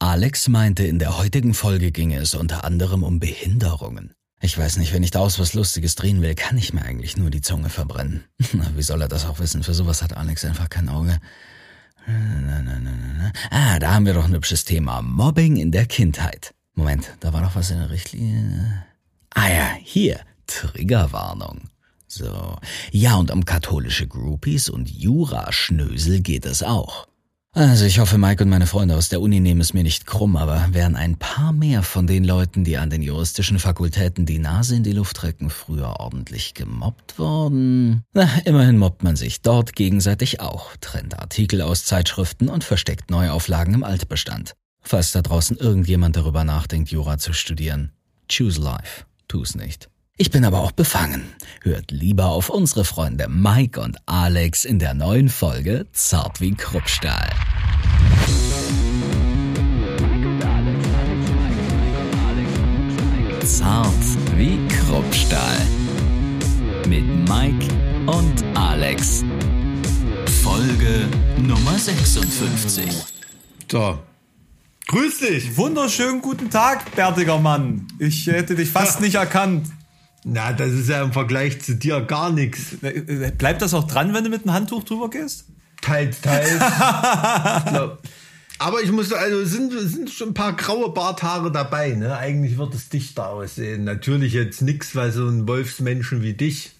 Alex meinte, in der heutigen Folge ginge es unter anderem um Behinderungen. Ich weiß nicht, wenn ich daraus was Lustiges drehen will, kann ich mir eigentlich nur die Zunge verbrennen. Wie soll er das auch wissen? Für sowas hat Alex einfach kein Auge. Ah, da haben wir doch ein hübsches Thema. Mobbing in der Kindheit. Moment, da war doch was in der Richtlinie. Ah ja, hier. Triggerwarnung. So. Ja, und um katholische Groupies und Jura-Schnösel geht es auch. Also ich hoffe, Mike und meine Freunde aus der Uni nehmen es mir nicht krumm, aber wären ein paar mehr von den Leuten, die an den juristischen Fakultäten die Nase in die Luft recken, früher ordentlich gemobbt worden? Na, immerhin mobbt man sich dort gegenseitig auch, trennt Artikel aus Zeitschriften und versteckt Neuauflagen im Altbestand. Falls da draußen irgendjemand darüber nachdenkt, Jura zu studieren, choose life, tu's nicht. Ich bin aber auch befangen. Hört lieber auf unsere Freunde Mike und Alex in der neuen Folge Zart wie Kruppstahl. Zart wie Kruppstahl. Mit Mike und Alex. Folge Nummer 56. So. Grüß dich. Wunderschönen guten Tag, bärtiger Mann. Ich hätte dich fast nicht erkannt. Na, das ist ja im Vergleich zu dir gar nichts. Bleibt das auch dran, wenn du mit einem Handtuch drüber gehst? Teils, teils. Aber ich muss, also sind, sind schon ein paar graue Barthaare dabei, ne? Eigentlich wird es dichter aussehen. Natürlich jetzt nichts, weil so ein Wolfsmenschen wie dich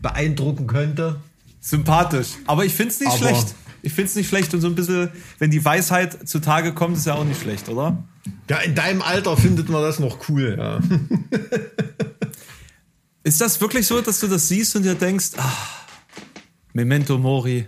beeindrucken könnte. Sympathisch. Aber ich find's nicht Aber schlecht. Ich find's nicht schlecht und so ein bisschen, wenn die Weisheit zutage kommt, ist ja auch nicht schlecht, oder? Ja, in deinem Alter findet man das noch cool, ja. Ist das wirklich so, dass du das siehst und dir denkst, ach, Memento Mori?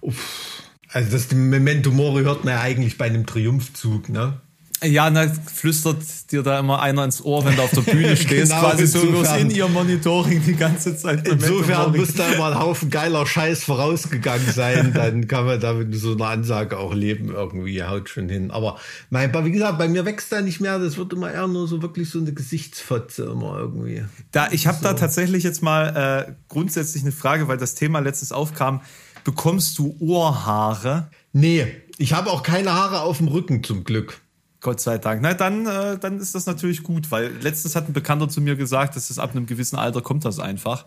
Uff. Also das Memento Mori hört man ja eigentlich bei einem Triumphzug, ne? Ja, na, flüstert dir da immer einer ins Ohr, wenn du auf der Bühne stehst, genau, quasi so bloß in ihr Monitoring die ganze Zeit. Insofern muss da immer ein Haufen geiler Scheiß vorausgegangen sein, dann kann man da mit so einer Ansage auch leben, irgendwie, haut schon hin. Aber mein, wie gesagt, bei mir wächst da nicht mehr, das wird immer eher nur so wirklich so eine Gesichtsfotze immer irgendwie. Da, ich habe so. da tatsächlich jetzt mal äh, grundsätzlich eine Frage, weil das Thema letztens aufkam. Bekommst du Ohrhaare? Nee, ich habe auch keine Haare auf dem Rücken zum Glück. Gott sei Dank. Na, dann, äh, dann ist das natürlich gut, weil letztens hat ein Bekannter zu mir gesagt, dass es ab einem gewissen Alter kommt das einfach.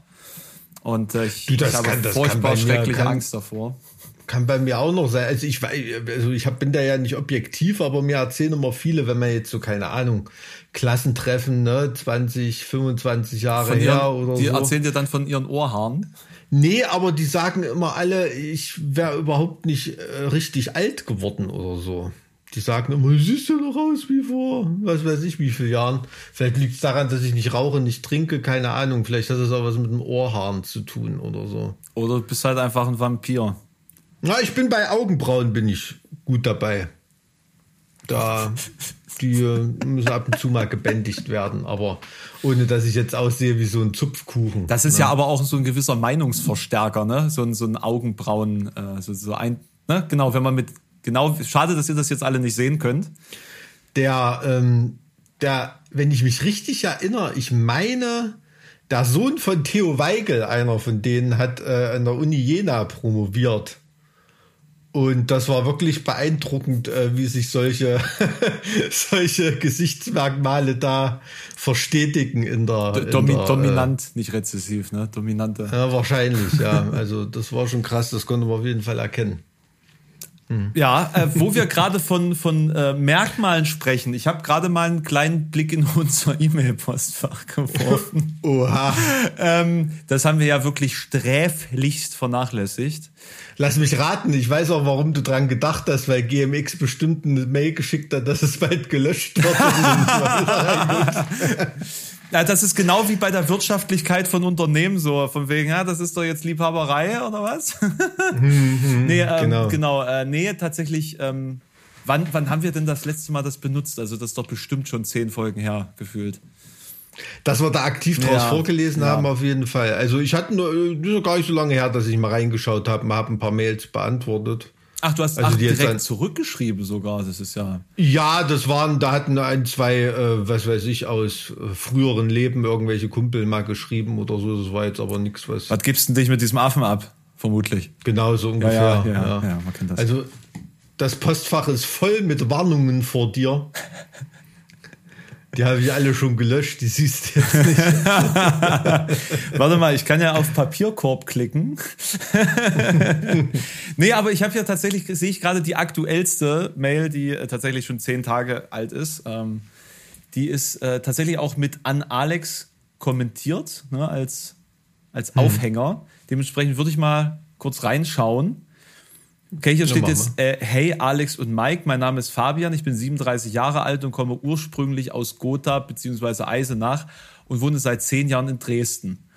Und äh, ich, du, ich habe kann, furchtbar schreckliche kann, Angst davor. Kann bei mir auch noch sein. Also ich, also ich hab, bin da ja nicht objektiv, aber mir erzählen immer viele, wenn man jetzt so, keine Ahnung, Klassentreffen, ne, 20, 25 Jahre von her ihren, oder die so. Die erzählen dir dann von ihren Ohrhaaren? Nee, aber die sagen immer alle, ich wäre überhaupt nicht äh, richtig alt geworden oder so. Die sagen immer, siehst du noch aus wie vor, was weiß ich, wie viele Jahren. Vielleicht liegt es daran, dass ich nicht rauche, nicht trinke, keine Ahnung. Vielleicht hat das auch was mit dem Ohrhaaren zu tun oder so. Oder du bist halt einfach ein Vampir. Na, ich bin bei Augenbrauen bin ich gut dabei. Da, die müssen ab und zu mal gebändigt werden, aber ohne dass ich jetzt aussehe wie so ein Zupfkuchen. Das ist ne? ja aber auch so ein gewisser Meinungsverstärker, ne? So ein, so ein Augenbrauen, äh, so, so ein, ne? Genau, wenn man mit genau, schade, dass ihr das jetzt alle nicht sehen könnt. Der, ähm, der, wenn ich mich richtig erinnere, ich meine, der Sohn von Theo Weigel, einer von denen, hat äh, an der Uni Jena promoviert. Und das war wirklich beeindruckend, äh, wie sich solche, solche Gesichtsmerkmale da verstetigen in der, Domi in der Dominant, äh, nicht rezessiv, ne? Dominante. Ja, wahrscheinlich, ja. Also das war schon krass, das konnte man auf jeden Fall erkennen. Hm. Ja, äh, wo wir gerade von, von äh, Merkmalen sprechen. Ich habe gerade mal einen kleinen Blick in unser E-Mail-Postfach geworfen. Oha. ähm, das haben wir ja wirklich sträflichst vernachlässigt. Lass mich raten, ich weiß auch, warum du dran gedacht hast, weil GMX bestimmt eine Mail geschickt hat, dass es bald gelöscht wird. Ja, das ist genau wie bei der Wirtschaftlichkeit von Unternehmen so, von wegen, ja, das ist doch jetzt Liebhaberei oder was? Mhm, nee, ähm, genau, genau äh, nee, tatsächlich. Ähm, wann, wann haben wir denn das letzte Mal das benutzt? Also das ist doch bestimmt schon zehn Folgen her gefühlt. Dass wir da aktiv draus ja, vorgelesen ja. haben, auf jeden Fall. Also ich hatte nur, das ist gar nicht so lange her, dass ich mal reingeschaut habe, habe ein paar Mails beantwortet. Ach, du hast also ach, direkt dann, zurückgeschrieben sogar. Das ist ja. Ja, das waren, da hatten ein, zwei, äh, was weiß ich, aus äh, früheren Leben irgendwelche Kumpel mal geschrieben oder so. Das war jetzt aber nichts, was. Was gibst du dich mit diesem Affen ab? Vermutlich. Genau so ungefähr. Ja, ja, ja, ja. man kennt das. Also das Postfach ist voll mit Warnungen vor dir. Die habe ich alle schon gelöscht, die siehst du jetzt nicht. Warte mal, ich kann ja auf Papierkorb klicken. nee, aber ich habe ja tatsächlich, sehe ich gerade die aktuellste Mail, die äh, tatsächlich schon zehn Tage alt ist. Ähm, die ist äh, tatsächlich auch mit an Alex kommentiert, ne, als, als mhm. Aufhänger. Dementsprechend würde ich mal kurz reinschauen. Okay, hier steht jetzt, äh, hey Alex und Mike, mein Name ist Fabian, ich bin 37 Jahre alt und komme ursprünglich aus Gotha bzw. Eisenach und wohne seit zehn Jahren in Dresden.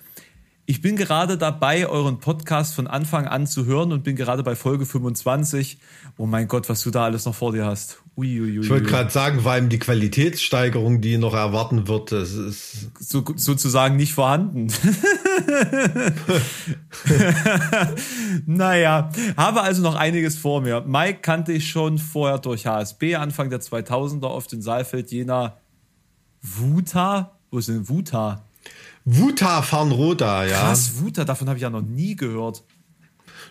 Ich bin gerade dabei, euren Podcast von Anfang an zu hören und bin gerade bei Folge 25. Oh mein Gott, was du da alles noch vor dir hast. Ui, ui, ui, ich wollte gerade sagen, vor allem die Qualitätssteigerung, die noch erwarten wird, das ist so, sozusagen nicht vorhanden. naja, habe also noch einiges vor mir. Mike kannte ich schon vorher durch HSB, Anfang der 2000er, oft in Saalfeld, Jena, Wuta. Wo ist denn Wuta? Wuta Farnroda, ja. Krass, Wuta, davon habe ich ja noch nie gehört.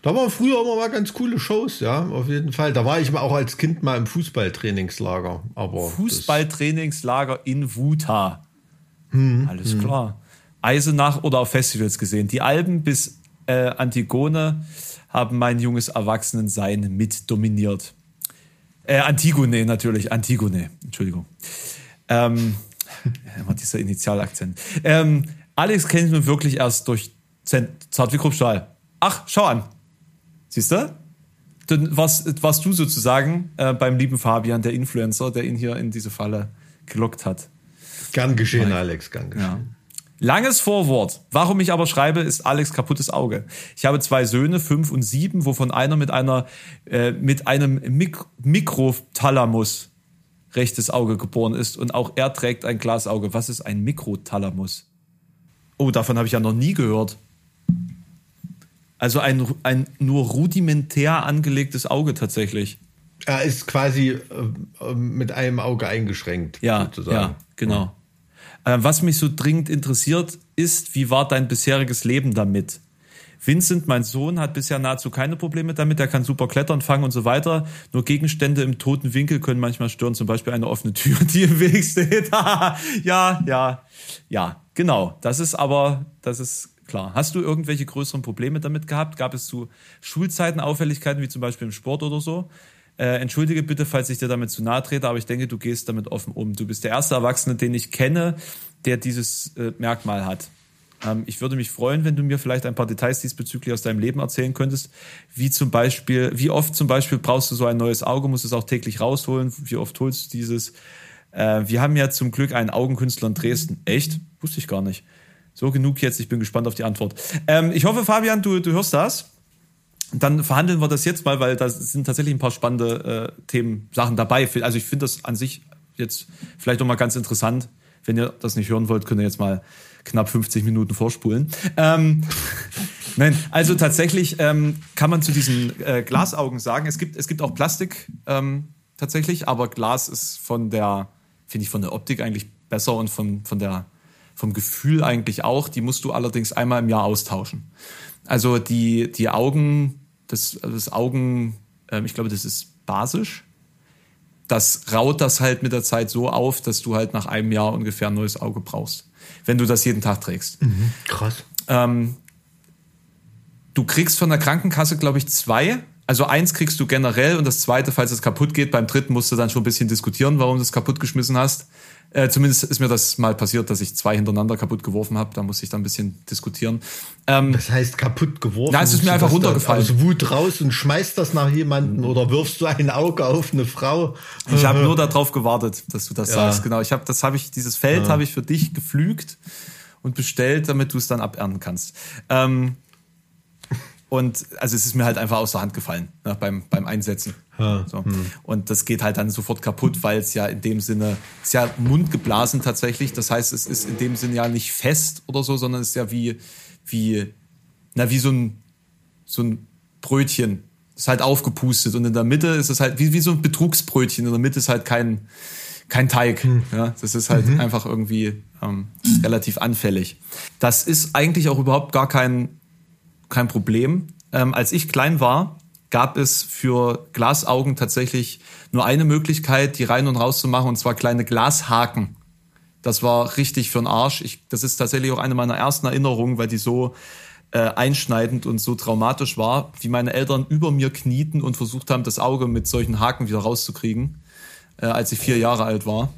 Da waren früher immer mal ganz coole Shows, ja, auf jeden Fall. Da war ich mal auch als Kind mal im Fußballtrainingslager. Aber Fußballtrainingslager in Wuta. Hm, Alles hm. klar. Eisenach oder auf Festivals gesehen. Die Alben bis äh, Antigone haben mein junges Erwachsenensein mit dominiert. Äh, Antigone natürlich, Antigone, Entschuldigung. Ähm, immer dieser Initialakzent. Ähm, Alex kenne ich nun wirklich erst durch Zart wie Kruppstahl. Ach, schau an. Siehst du? Dann warst, warst du sozusagen äh, beim lieben Fabian, der Influencer, der ihn hier in diese Falle gelockt hat. Gern geschehen, Mike. Alex, gern geschehen. Ja. Langes Vorwort. Warum ich aber schreibe, ist Alex kaputtes Auge. Ich habe zwei Söhne, fünf und sieben, wovon einer mit einer äh, mit einem Mik Mikrothalamus rechtes Auge geboren ist und auch er trägt ein Glasauge. Was ist ein Mikrothalamus? Oh, davon habe ich ja noch nie gehört. Also ein, ein nur rudimentär angelegtes Auge tatsächlich. Er ist quasi äh, mit einem Auge eingeschränkt. Ja, sozusagen. ja genau. Ja. Äh, was mich so dringend interessiert, ist, wie war dein bisheriges Leben damit? Vincent, mein Sohn, hat bisher nahezu keine Probleme damit. Er kann super klettern, fangen und so weiter. Nur Gegenstände im toten Winkel können manchmal stören. Zum Beispiel eine offene Tür, die im Weg steht. ja, ja, ja, genau. Das ist aber, das ist klar. Hast du irgendwelche größeren Probleme damit gehabt? Gab es zu Schulzeiten Auffälligkeiten, wie zum Beispiel im Sport oder so? Äh, entschuldige bitte, falls ich dir damit zu nahe trete, aber ich denke, du gehst damit offen um. Du bist der erste Erwachsene, den ich kenne, der dieses äh, Merkmal hat. Ähm, ich würde mich freuen, wenn du mir vielleicht ein paar Details diesbezüglich aus deinem Leben erzählen könntest. Wie zum Beispiel, wie oft zum Beispiel brauchst du so ein neues Auge, musst du es auch täglich rausholen? Wie oft holst du dieses? Äh, wir haben ja zum Glück einen Augenkünstler in Dresden. Echt? Wusste ich gar nicht. So genug jetzt, ich bin gespannt auf die Antwort. Ähm, ich hoffe, Fabian, du, du hörst das. Dann verhandeln wir das jetzt mal, weil da sind tatsächlich ein paar spannende äh, Themen, Sachen dabei. Also ich finde das an sich jetzt vielleicht noch mal ganz interessant. Wenn ihr das nicht hören wollt, könnt ihr jetzt mal knapp 50 Minuten vorspulen. Ähm, nein, also tatsächlich ähm, kann man zu diesen äh, Glasaugen sagen, es gibt, es gibt auch Plastik ähm, tatsächlich, aber Glas ist von der, finde ich, von der Optik eigentlich besser und von, von der, vom Gefühl eigentlich auch. Die musst du allerdings einmal im Jahr austauschen. Also die, die Augen, das, das Augen, ähm, ich glaube, das ist basisch. Das raut das halt mit der Zeit so auf, dass du halt nach einem Jahr ungefähr ein neues Auge brauchst wenn du das jeden Tag trägst. Mhm, krass. Ähm, du kriegst von der Krankenkasse, glaube ich, zwei. Also eins kriegst du generell und das zweite, falls es kaputt geht, beim dritten musst du dann schon ein bisschen diskutieren, warum du es kaputt geschmissen hast. Äh, zumindest ist mir das mal passiert, dass ich zwei hintereinander kaputt geworfen habe. Da muss ich dann ein bisschen diskutieren. Ähm, das heißt kaputt geworfen? Ja, es ist mir einfach runtergefallen. Aus Wut raus und schmeißt das nach jemanden oder wirfst du ein Auge auf eine Frau? Ich habe nur darauf gewartet, dass du das ja. sagst. Genau, ich habe das habe ich dieses Feld ja. habe ich für dich gepflügt und bestellt, damit du es dann abernten kannst. Ähm, und also es ist mir halt einfach aus der Hand gefallen ne, beim, beim Einsetzen. Ja. So. Hm. Und das geht halt dann sofort kaputt, weil es ja in dem Sinne, es ist ja mundgeblasen tatsächlich. Das heißt, es ist in dem Sinne ja nicht fest oder so, sondern es ist ja wie, wie, na, wie so ein, so ein Brötchen. Ist halt aufgepustet und in der Mitte ist es halt wie, wie so ein Betrugsbrötchen. In der Mitte ist halt kein, kein Teig. Hm. Ja, das ist halt mhm. einfach irgendwie ähm, relativ anfällig. Das ist eigentlich auch überhaupt gar kein kein Problem. Ähm, als ich klein war, gab es für Glasaugen tatsächlich nur eine Möglichkeit, die rein und raus zu machen, und zwar kleine Glashaken. Das war richtig für den Arsch. Ich, das ist tatsächlich auch eine meiner ersten Erinnerungen, weil die so äh, einschneidend und so traumatisch war, wie meine Eltern über mir knieten und versucht haben, das Auge mit solchen Haken wieder rauszukriegen, äh, als ich vier Jahre alt war,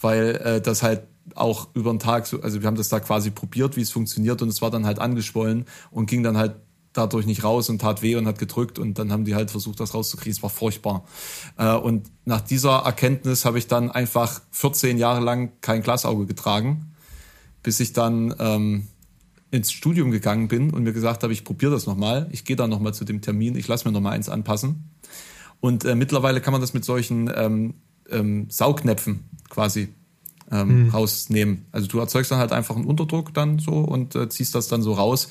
weil äh, das halt auch über den Tag, so, also wir haben das da quasi probiert, wie es funktioniert und es war dann halt angeschwollen und ging dann halt dadurch nicht raus und tat weh und hat gedrückt und dann haben die halt versucht, das rauszukriegen. Es war furchtbar. Äh, und nach dieser Erkenntnis habe ich dann einfach 14 Jahre lang kein Glasauge getragen, bis ich dann ähm, ins Studium gegangen bin und mir gesagt habe, ich probiere das nochmal. Ich gehe da nochmal zu dem Termin, ich lasse mir nochmal eins anpassen. Und äh, mittlerweile kann man das mit solchen ähm, ähm, Saugnäpfen quasi ähm, mhm. rausnehmen. Also du erzeugst dann halt einfach einen Unterdruck dann so und äh, ziehst das dann so raus.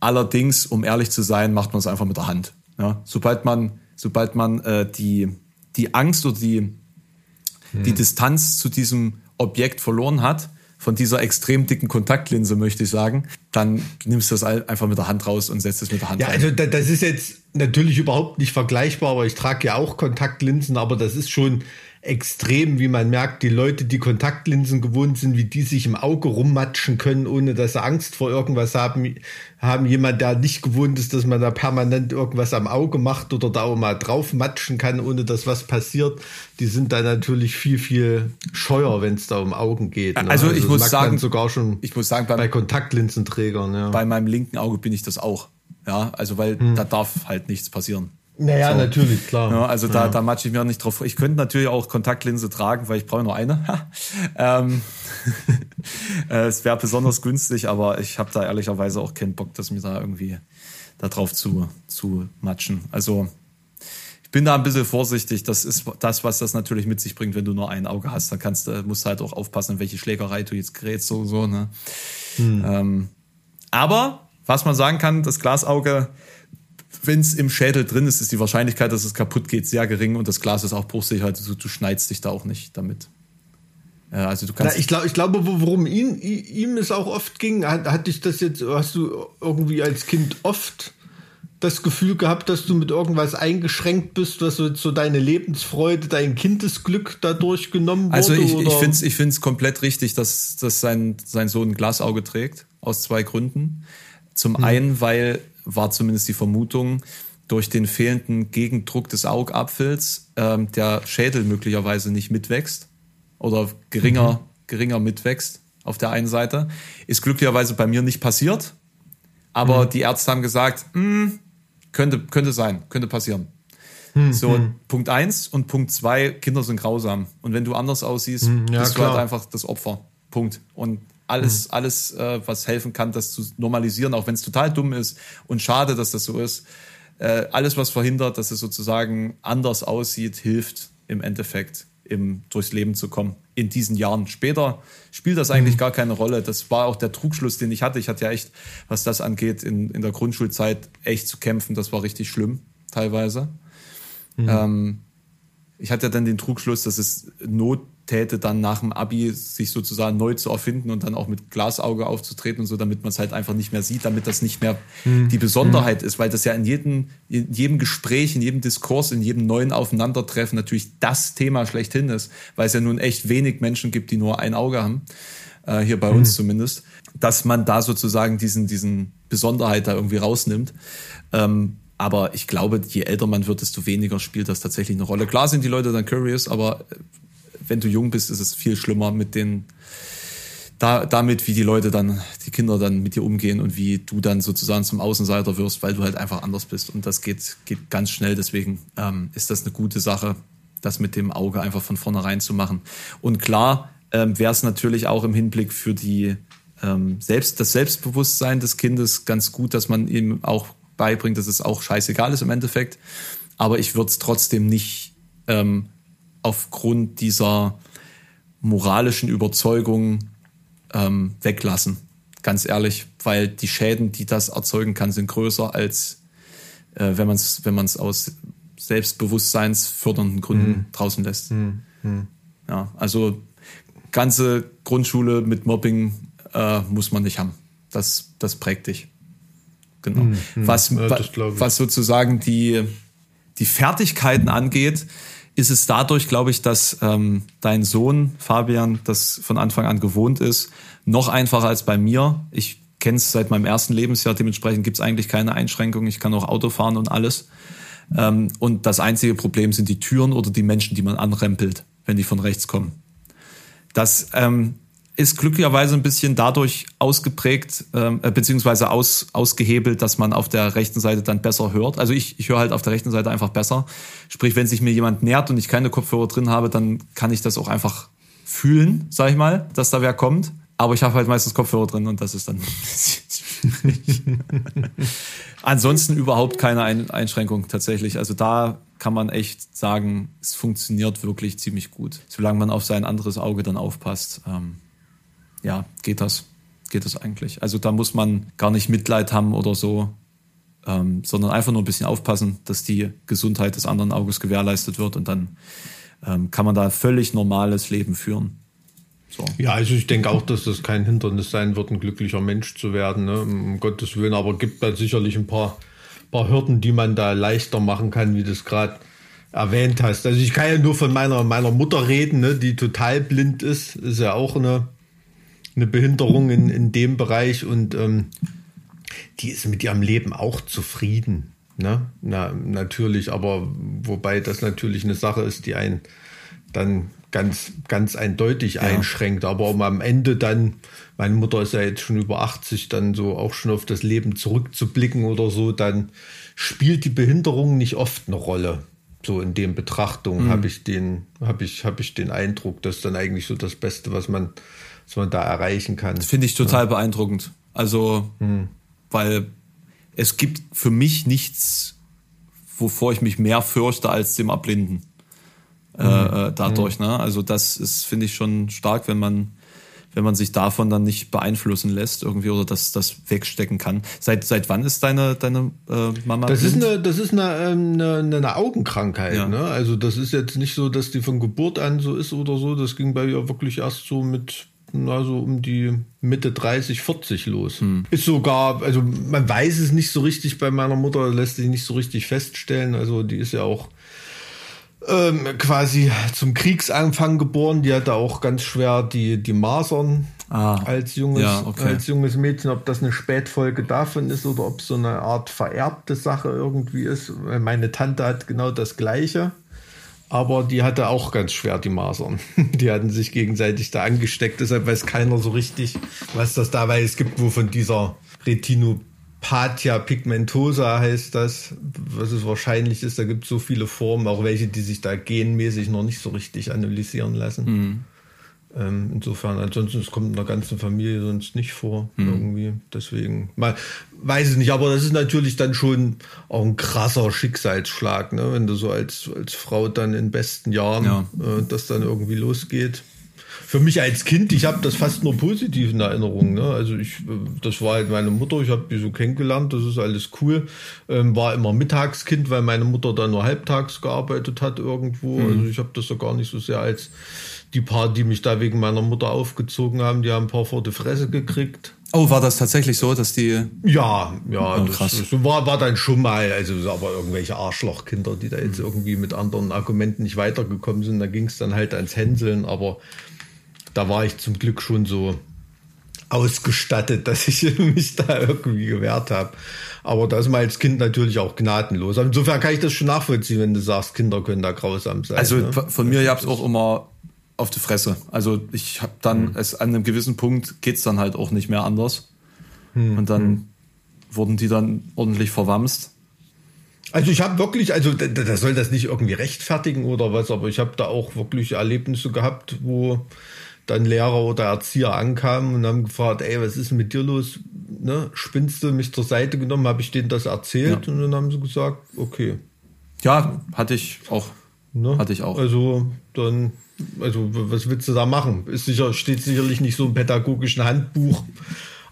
Allerdings, um ehrlich zu sein, macht man es einfach mit der Hand. Ja? Sobald man, sobald man äh, die, die Angst oder die, mhm. die Distanz zu diesem Objekt verloren hat, von dieser extrem dicken Kontaktlinse, möchte ich sagen, dann nimmst du das einfach mit der Hand raus und setzt es mit der Hand Ja, rein. also das ist jetzt natürlich überhaupt nicht vergleichbar, aber ich trage ja auch Kontaktlinsen, aber das ist schon extrem, wie man merkt, die Leute, die Kontaktlinsen gewohnt sind, wie die sich im Auge rummatschen können, ohne dass sie Angst vor irgendwas haben, haben jemand, der nicht gewohnt ist, dass man da permanent irgendwas am Auge macht oder da auch mal drauf matschen kann, ohne dass was passiert. Die sind da natürlich viel, viel scheuer, wenn es da um Augen geht. Ne? Also, ich also muss sagen, sogar schon ich muss sagen, beim, bei Kontaktlinsenträgern. Ja. Bei meinem linken Auge bin ich das auch. Ja, also weil hm. da darf halt nichts passieren. Naja, so. natürlich, klar. Ja, also da, ja. da matsche ich mir nicht drauf. Ich könnte natürlich auch Kontaktlinse tragen, weil ich brauche nur eine. ähm, äh, es wäre besonders günstig, aber ich habe da ehrlicherweise auch keinen Bock, dass mir da irgendwie da drauf zu, zu matschen. Also ich bin da ein bisschen vorsichtig. Das ist das, was das natürlich mit sich bringt, wenn du nur ein Auge hast. Dann kannst du, musst du halt auch aufpassen, in welche Schlägerei du jetzt gerätst oder so. Ne? Hm. Ähm, aber was man sagen kann, das Glasauge wenn es im Schädel drin ist, ist die Wahrscheinlichkeit, dass es kaputt geht, sehr gering und das Glas ist auch bruchsicher. Also du, du schneidest dich da auch nicht damit. Also du kannst. Na, ich, glaub, ich glaube, worum ihn, ihm es auch oft ging, hat, hatte ich das jetzt, hast du irgendwie als Kind oft das Gefühl gehabt, dass du mit irgendwas eingeschränkt bist, was so, deine Lebensfreude, dein Kindesglück dadurch genommen also wurde? Also ich, ich finde es ich find's komplett richtig, dass, dass sein, sein Sohn ein Glasauge trägt, aus zwei Gründen. Zum hm. einen, weil war zumindest die Vermutung, durch den fehlenden Gegendruck des Augapfels ähm, der Schädel möglicherweise nicht mitwächst oder geringer, mhm. geringer mitwächst auf der einen Seite. Ist glücklicherweise bei mir nicht passiert, aber mhm. die Ärzte haben gesagt, hm, könnte, könnte sein, könnte passieren. Mhm. So, Punkt eins und Punkt zwei, Kinder sind grausam. Und wenn du anders aussiehst, mhm, ja, bist klar. du halt einfach das Opfer. Punkt. Und alles, mhm. alles, äh, was helfen kann, das zu normalisieren, auch wenn es total dumm ist und schade, dass das so ist. Äh, alles, was verhindert, dass es sozusagen anders aussieht, hilft im Endeffekt, im, durchs Leben zu kommen. In diesen Jahren. Später spielt das eigentlich mhm. gar keine Rolle. Das war auch der Trugschluss, den ich hatte. Ich hatte ja echt, was das angeht, in, in der Grundschulzeit echt zu kämpfen. Das war richtig schlimm, teilweise. Mhm. Ähm, ich hatte ja dann den Trugschluss, dass es Not täte, dann nach dem Abi sich sozusagen neu zu erfinden und dann auch mit Glasauge aufzutreten und so, damit man es halt einfach nicht mehr sieht, damit das nicht mehr mhm. die Besonderheit mhm. ist, weil das ja in jedem, in jedem Gespräch, in jedem Diskurs, in jedem neuen Aufeinandertreffen natürlich das Thema schlechthin ist, weil es ja nun echt wenig Menschen gibt, die nur ein Auge haben, äh, hier bei mhm. uns zumindest, dass man da sozusagen diesen, diesen Besonderheit da irgendwie rausnimmt. Ähm, aber ich glaube, je älter man wird, desto weniger spielt das tatsächlich eine Rolle. Klar sind die Leute dann curious, aber wenn du jung bist, ist es viel schlimmer mit den, da, damit, wie die Leute dann, die Kinder dann mit dir umgehen und wie du dann sozusagen zum Außenseiter wirst, weil du halt einfach anders bist. Und das geht, geht ganz schnell. Deswegen ähm, ist das eine gute Sache, das mit dem Auge einfach von vornherein zu machen. Und klar ähm, wäre es natürlich auch im Hinblick für die ähm, selbst, das Selbstbewusstsein des Kindes ganz gut, dass man ihm auch beibringt, dass es auch scheißegal ist im Endeffekt. Aber ich würde es trotzdem nicht ähm, aufgrund dieser moralischen Überzeugung ähm, weglassen. Ganz ehrlich, weil die Schäden, die das erzeugen kann, sind größer als äh, wenn man es wenn man's aus selbstbewusstseinsfördernden Gründen mhm. draußen lässt. Mhm. Ja, also ganze Grundschule mit Mobbing äh, muss man nicht haben. Das, das prägt dich. genau. Hm, was, ja, was sozusagen die, die Fertigkeiten angeht, ist es dadurch, glaube ich, dass ähm, dein Sohn Fabian das von Anfang an gewohnt ist, noch einfacher als bei mir. Ich kenne es seit meinem ersten Lebensjahr, dementsprechend gibt es eigentlich keine Einschränkungen. Ich kann auch Auto fahren und alles. Ähm, und das einzige Problem sind die Türen oder die Menschen, die man anrempelt, wenn die von rechts kommen. Das ähm, ist glücklicherweise ein bisschen dadurch ausgeprägt, ähm, äh, beziehungsweise aus, ausgehebelt, dass man auf der rechten Seite dann besser hört. Also ich, ich höre halt auf der rechten Seite einfach besser. Sprich, wenn sich mir jemand nähert und ich keine Kopfhörer drin habe, dann kann ich das auch einfach fühlen, sag ich mal, dass da wer kommt. Aber ich habe halt meistens Kopfhörer drin und das ist dann ein bisschen schwierig. Ansonsten überhaupt keine Ein Einschränkung tatsächlich. Also da kann man echt sagen, es funktioniert wirklich ziemlich gut. Solange man auf sein anderes Auge dann aufpasst, ähm, ja, geht das. Geht das eigentlich. Also da muss man gar nicht Mitleid haben oder so, ähm, sondern einfach nur ein bisschen aufpassen, dass die Gesundheit des anderen Auges gewährleistet wird und dann ähm, kann man da völlig normales Leben führen. So. Ja, also ich denke auch, dass das kein Hindernis sein wird, ein glücklicher Mensch zu werden, ne? um Gottes Willen. Aber gibt da sicherlich ein paar, paar Hürden, die man da leichter machen kann, wie du es gerade erwähnt hast. Also ich kann ja nur von meiner, meiner Mutter reden, ne? die total blind ist. Ist ja auch eine, eine Behinderung in, in dem Bereich und ähm, die ist mit ihrem Leben auch zufrieden. Ne? Na, natürlich, aber wobei das natürlich eine Sache ist, die einen dann ganz, ganz eindeutig einschränkt. Aber um am Ende dann, meine Mutter ist ja jetzt schon über 80, dann so auch schon auf das Leben zurückzublicken oder so, dann spielt die Behinderung nicht oft eine Rolle. So in den Betrachtungen habe ich den, habe ich, habe ich den Eindruck, dass dann eigentlich so das Beste, was man, was man da erreichen kann. Finde ich total beeindruckend. Also, weil es gibt für mich nichts, wovor ich mich mehr fürchte als dem Abblinden. Äh, äh, dadurch, ne? Also das ist, finde ich, schon stark, wenn man, wenn man sich davon dann nicht beeinflussen lässt irgendwie oder das, das wegstecken kann. Seit, seit wann ist deine, deine äh, Mama Das ist blind? eine, das ist eine, ähm, eine, eine Augenkrankheit. Ja. Ne? Also das ist jetzt nicht so, dass die von Geburt an so ist oder so. Das ging bei ihr wirklich erst so mit na, so um die Mitte 30, 40 los. Hm. Ist sogar, also man weiß es nicht so richtig bei meiner Mutter, lässt sich nicht so richtig feststellen. Also die ist ja auch ähm, quasi zum Kriegsanfang geboren. Die hatte auch ganz schwer die, die Masern Ah, als, junges, ja, okay. als junges Mädchen. Ob das eine Spätfolge davon ist oder ob es so eine Art vererbte Sache irgendwie ist. Meine Tante hat genau das Gleiche. Aber die hatte auch ganz schwer die Masern. Die hatten sich gegenseitig da angesteckt. Deshalb weiß keiner so richtig, was das dabei es gibt, wo von dieser Retinopathia pigmentosa heißt das, was es wahrscheinlich ist. Da gibt es so viele Formen, auch welche, die sich da genmäßig noch nicht so richtig analysieren lassen. Ähm, insofern, ansonsten, es kommt in der ganzen Familie sonst nicht vor, irgendwie. Deswegen, man weiß es nicht, aber das ist natürlich dann schon auch ein krasser Schicksalsschlag, ne? wenn du so als, als Frau dann in besten Jahren Ja. äh, das dann irgendwie losgeht. Für mich als Kind, ich habe das fast nur positiv in Erinnerung. Ne? Also ich, äh, das war halt meine Mutter, ich habe die so kennengelernt, das ist alles cool. Ähm, war immer Mittagskind, weil meine Mutter dann nur halbtags gearbeitet hat irgendwo. Also ich habe das so gar nicht so sehr als die paar, die mich da wegen meiner Mutter aufgezogen haben, die haben ein paar vor die Fresse gekriegt. Oh, war das tatsächlich so, dass die. Ja, ja, Oh, krass. das war, war dann schon mal, also aber irgendwelche Arschlochkinder, die da jetzt irgendwie mit anderen Argumenten nicht weitergekommen sind, da ging es dann halt ans Hänseln, aber da war ich zum Glück schon so ausgestattet, dass ich mich da irgendwie gewehrt habe. Aber da ist man als Kind natürlich auch gnadenlos. Insofern kann ich das schon nachvollziehen, wenn du sagst, Kinder können da grausam sein. Also ne? von mir gab's auch immer auf die Fresse. Also ich habe dann, es an einem gewissen Punkt geht's dann halt auch nicht mehr anders. Und dann wurden die dann ordentlich verwamst. Also ich habe wirklich, also da, da soll das nicht irgendwie rechtfertigen oder was, aber ich habe da auch wirklich Erlebnisse gehabt, wo dann Lehrer oder Erzieher ankamen und haben gefragt, ey, was ist mit dir los? Ne? Spinnst du mich zur Seite genommen? Habe ich denen das erzählt? Ja. Und dann haben sie gesagt, okay. Ja, hatte ich auch. Ne? Hatte ich auch. Also dann, also was willst du da machen? Ist sicher, steht sicherlich nicht so im pädagogischen Handbuch,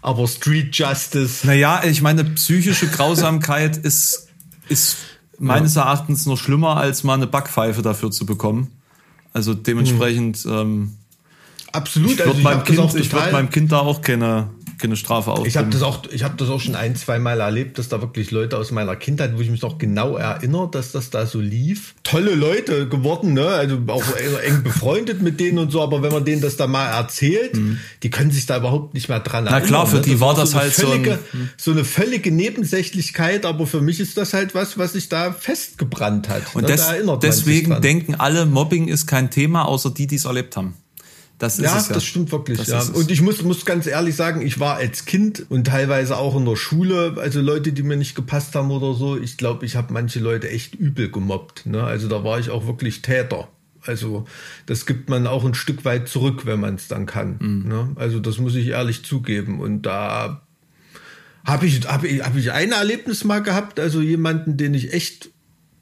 aber Street Justice. Naja, ich meine, psychische Grausamkeit ist, ist meines Erachtens noch schlimmer, als mal eine Backpfeife dafür zu bekommen. Also dementsprechend, ähm, Absolut. ich also würde ich meinem, würd meinem Kind da auch keine, keine Strafe aus. Ich habe das auch, ich habe das auch schon ein, zwei Mal erlebt, dass da wirklich Leute aus meiner Kindheit, wo ich mich noch genau erinnere, dass das da so lief. Tolle Leute geworden, ne? Also auch eng befreundet mit denen und so, aber wenn man denen das da mal erzählt, mhm. die können sich da überhaupt nicht mehr dran erinnern. Na klar, für ne? die war das so halt völlige, so, ein, so eine völlige Nebensächlichkeit, aber für mich ist das halt was, was sich da festgebrannt hat. Und ne? des, deswegen denken alle, Mobbing ist kein Thema, außer die, die es erlebt haben. Das ja, ja, das stimmt wirklich. Das ja. Und ich muss, muss ganz ehrlich sagen, ich war als Kind und teilweise auch in der Schule, also Leute, die mir nicht gepasst haben oder so, ich glaube, ich habe manche Leute echt übel gemobbt. Ne? Also da war ich auch wirklich Täter. Also das gibt man auch ein Stück weit zurück, wenn man es dann kann. Mhm. Ne? Also das muss ich ehrlich zugeben. Und da habe ich, hab ich, hab ich ein Erlebnis mal gehabt, also jemanden, den ich echt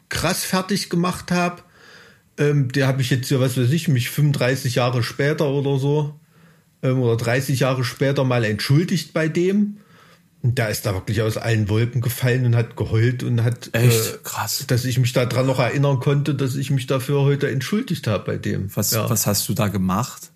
krass fertig gemacht habe ähm, der habe ich jetzt ja, was weiß ich, mich 35 Jahre später oder so ähm, oder 30 Jahre später mal entschuldigt bei dem. Und da ist da wirklich aus allen Wolken gefallen und hat geheult und hat echt äh, krass, dass ich mich daran noch erinnern konnte, dass ich mich dafür heute entschuldigt habe bei dem. Was, ja. was hast du da gemacht?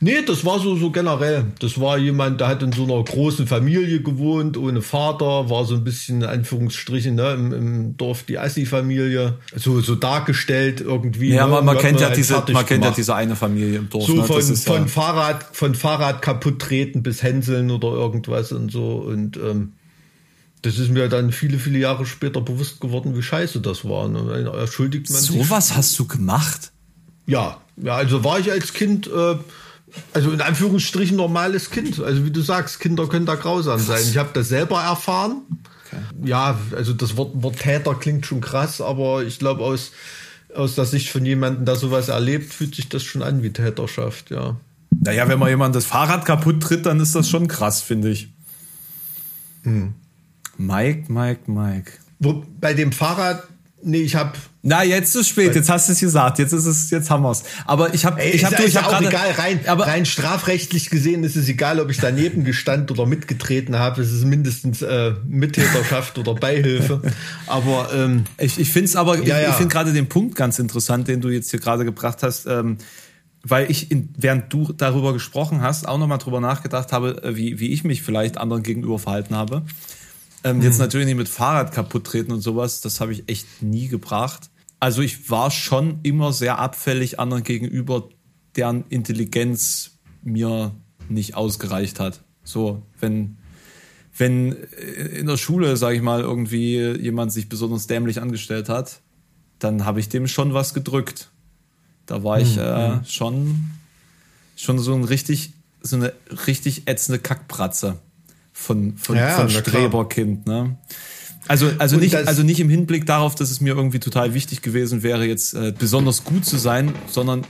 Nee, das war so, so generell. Das war jemand, der hat in so einer großen Familie gewohnt, ohne Vater, war so ein bisschen, in Anführungsstrichen, ne, im, im Dorf die Assi-Familie. So, so dargestellt irgendwie. Ja, ne, man, man kennt ja halt diese, man kennt ja diese eine Familie im Dorf. So ne? von, von ja Fahrrad, von Fahrrad kaputt treten bis Hänseln oder irgendwas und so und, ähm, das ist mir dann viele, viele Jahre später bewusst geworden, wie scheiße das war. Und dann erschuldigt man so sich. was hast du gemacht? Ja, ja, also war ich als Kind äh, also in Anführungsstrichen normales Kind. Also wie du sagst, Kinder können da grausam sein. Ich habe das selber erfahren. Okay. Ja, also das Wort, Wort Täter klingt schon krass, aber ich glaube aus, aus der Sicht von jemandem, der sowas erlebt, fühlt sich das schon an wie Täterschaft, ja. Naja, wenn man jemand das Fahrrad kaputt tritt, dann ist das schon krass, finde ich. Hm. Mike, Mike, Mike. Wo, bei dem Fahrrad Nee, ich habe. Na, jetzt ist es spät. Jetzt hast du es gesagt. Jetzt ist es, jetzt haben wir's. Aber ich habe, ich habe, ich habe auch grade, egal. Rein, aber rein strafrechtlich gesehen ist es egal, ob ich daneben gestand oder mitgetreten habe. Es ist mindestens äh, Mittäterschaft oder Beihilfe. Aber ähm, ich, ich finde es aber, ja, ich, ich finde gerade den Punkt ganz interessant, den du jetzt hier gerade gebracht hast. Ähm, weil ich, in, während du darüber gesprochen hast, auch nochmal drüber nachgedacht habe, äh, wie, wie ich mich vielleicht anderen gegenüber verhalten habe. Ähm, Jetzt hm. natürlich nicht mit Fahrrad kaputt treten und sowas, das habe ich echt nie gebracht. Also ich war schon immer sehr abfällig anderen gegenüber, deren Intelligenz mir nicht ausgereicht hat. So, wenn, wenn in der Schule, sage ich mal, irgendwie jemand sich besonders dämlich angestellt hat, dann habe ich dem schon was gedrückt. Da war ich hm, äh, schon, schon so ein richtig, so eine richtig ätzende Kackbratze von, von, ja, von Streberkind, ne? Also, also nicht, also nicht im Hinblick darauf, dass es mir irgendwie total wichtig gewesen wäre, jetzt äh, besonders gut zu sein, sondern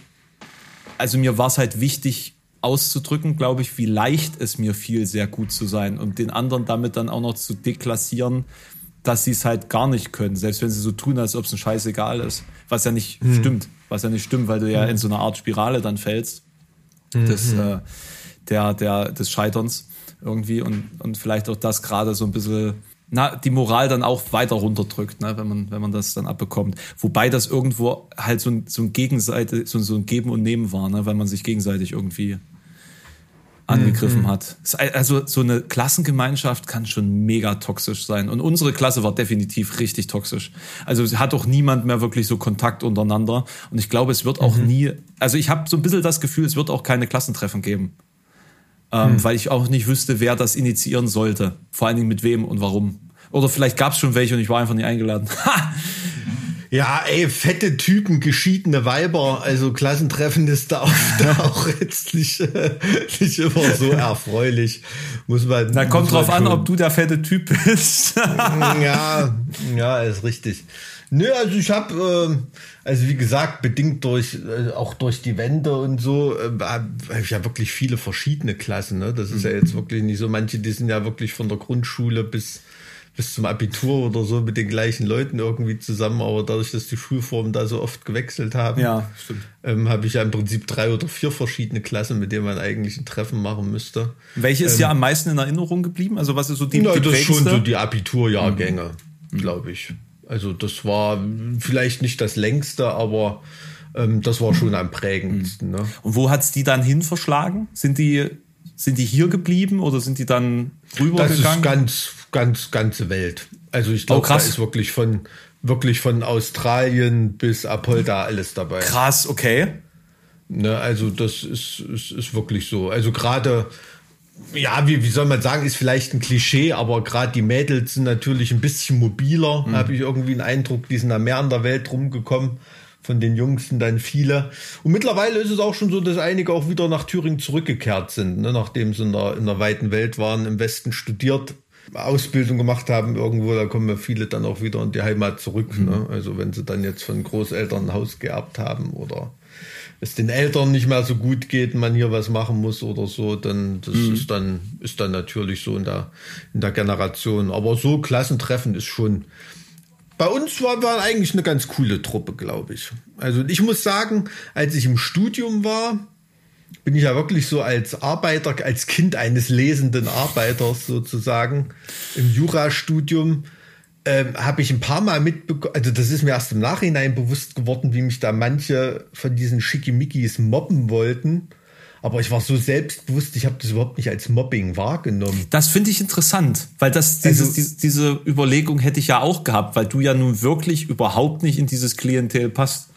also mir war es halt wichtig auszudrücken, glaube ich, wie leicht es mir fiel, sehr gut zu sein und den anderen damit dann auch noch zu deklassieren, dass sie es halt gar nicht können, selbst wenn sie so tun, als ob es ein Scheißegal ist. Was ja nicht hm. stimmt, was ja nicht stimmt, weil du ja hm. in so eine Art Spirale dann fällst hm. des, äh, der, der, des Scheiterns irgendwie und, und vielleicht auch das gerade so ein bisschen na, die Moral dann auch weiter runterdrückt, ne, wenn man, wenn man das dann abbekommt. Wobei das irgendwo halt so ein, so ein Gegenseite, so, so ein Geben und Nehmen war, ne, weil man sich gegenseitig irgendwie angegriffen mhm. hat. Also so eine Klassengemeinschaft kann schon mega toxisch sein. Und unsere Klasse war definitiv richtig toxisch. Also hat auch niemand mehr wirklich so Kontakt untereinander. Und ich glaube, es wird auch mhm. nie, also ich habe so ein bisschen das Gefühl, es wird auch keine Klassentreffen geben ähm, hm. weil ich auch nicht wüsste, wer das initiieren sollte. Vor allen Dingen mit wem und warum. Oder vielleicht gab es schon welche und ich war einfach nicht eingeladen. Ja, ey, fette Typen, geschiedene Weiber, also Klassentreffen ist da oft auch jetzt nicht, äh, nicht immer so erfreulich. Muss man. Na, kommt drauf an, ob du der fette Typ bist. ja, ja, ist richtig. Nö, also ich habe, äh, also wie gesagt, bedingt durch, äh, auch durch die Wände und so, äh, habe ich ja wirklich viele verschiedene Klassen. Ne? Das ist ja jetzt wirklich nicht so. Manche, die sind ja wirklich von der Grundschule bis bis zum Abitur oder so mit den gleichen Leuten irgendwie zusammen, aber dadurch, dass die Schulformen da so oft gewechselt haben, ja. Ähm, habe ich ja im Prinzip drei oder vier verschiedene Klassen, mit denen man eigentlich ein Treffen machen müsste. Welche ist ähm, ja am meisten in Erinnerung geblieben? Also was ist so die, na, die das ist schon so die Abiturjahrgänge, mhm. glaube ich. Also das war vielleicht nicht das längste, aber ähm, das war schon am prägendsten. Ne? Und wo hat's die dann hin verschlagen? Sind die sind die hier geblieben oder sind die dann rübergegangen? Das ist ganz, ganz, ganze Welt. Also ich glaube, Oh, da ist wirklich von, wirklich von Australien bis Apolda alles dabei. Krass, okay. Ne, also das ist, ist, ist wirklich so. Also gerade, ja, wie, wie soll man sagen, ist vielleicht ein Klischee, aber gerade die Mädels sind natürlich ein bisschen mobiler, habe ich irgendwie einen Eindruck, die sind da mehr an der Welt rumgekommen. Von den Jungs sind dann viele. Und mittlerweile ist es auch schon so, dass einige auch wieder nach Thüringen zurückgekehrt sind, ne, nachdem sie in der, in der weiten Welt waren, im Westen studiert, Ausbildung gemacht haben irgendwo, da kommen ja viele dann auch wieder in die Heimat zurück. Ne? Also wenn sie dann jetzt von Großeltern ein Haus geerbt haben oder es den Eltern nicht mehr so gut geht, man hier was machen muss oder so, dann das ist dann ist dann natürlich so in der in der Generation. Aber so Klassentreffen ist schon bei uns war, war eigentlich eine ganz coole Truppe, glaube ich. Also ich muss sagen, als ich im Studium war, bin ich ja wirklich so als Arbeiter, als Kind eines lesenden Arbeiters sozusagen im Jurastudium ähm, habe ich ein paar Mal mitbekommen, also das ist mir erst im Nachhinein bewusst geworden, wie mich da manche von diesen Schickimickis mobben wollten. Aber ich war so selbstbewusst, ich habe das überhaupt nicht als Mobbing wahrgenommen. Das finde ich interessant, weil das dieses, Also- diese, diese Überlegung hätte ich ja auch gehabt, weil du ja nun wirklich überhaupt nicht in dieses Klientel passt.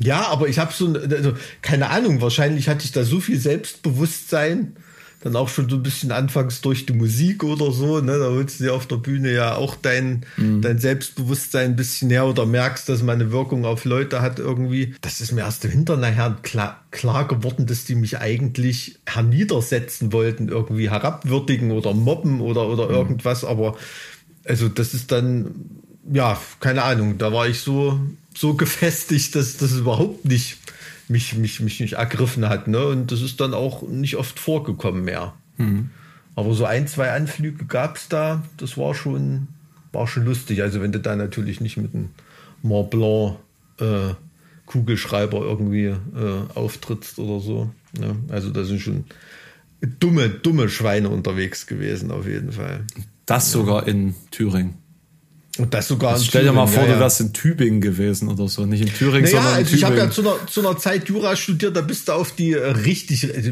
Ja, aber ich habe so, also, keine Ahnung, wahrscheinlich hatte ich da so viel Selbstbewusstsein, dann auch schon so ein bisschen anfangs durch die Musik oder so, ne, da holst du dir auf der Bühne ja auch dein, dein Selbstbewusstsein ein bisschen her oder merkst, dass man eine Wirkung auf Leute hat irgendwie. Das ist mir erst im Hinterher klar, klar geworden, dass die mich eigentlich herniedersetzen wollten, irgendwie herabwürdigen oder mobben oder, oder irgendwas, aber also das ist dann, ja, keine Ahnung, da war ich so, so gefestigt, dass das überhaupt nicht mich, mich, mich nicht ergriffen hat, ne? Und das ist dann auch nicht oft vorgekommen mehr. Aber so ein, zwei Anflüge gab's da, das war schon, war schon lustig. Also wenn du da natürlich nicht mit einem Mont Blanc äh, Kugelschreiber irgendwie äh, auftrittst oder so. Ne? Also da sind schon dumme, dumme Schweine unterwegs gewesen, auf jeden Fall. Das sogar in Thüringen. Und das sogar in Stell dir mal vor, ja, du wärst in Tübingen gewesen oder so. Nicht in Thüringen, Naja, sondern in also ich habe Tübingen. ja zu einer, zu einer Zeit Jura studiert, da bist du auf die äh, richtig, also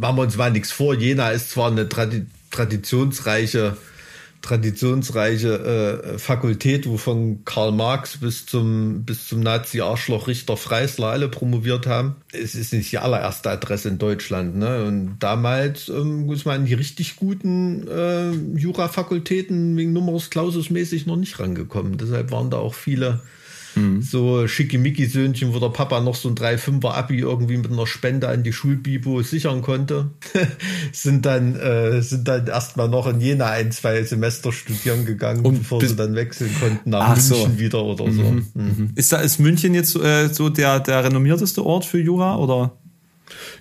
machen wir uns mal nichts vor, Jena ist zwar eine Tradi traditionsreiche, traditionsreiche äh, Fakultät, wo von Karl Marx bis zum, bis zum Nazi-Arschloch Richter Freisler alle promoviert haben. Es ist nicht die allererste Adresse in Deutschland. Ne? Und damals ähm, ist man die richtig guten äh, Jura-Fakultäten wegen Numerus Clausus mäßig noch nicht rangekommen. Deshalb waren da auch viele so Schickimicki-Söhnchen, wo der Papa noch so ein 3-5er-Abi irgendwie mit einer Spende an die Schulbibo sichern konnte, sind dann, äh, sind dann erstmal noch in Jena ein, zwei Semester studieren gegangen, Und bevor sie dann wechseln konnten nach Ach München so. wieder oder so. Mhm. Ist da ist München jetzt äh, so der der renommierteste Ort für Jura oder?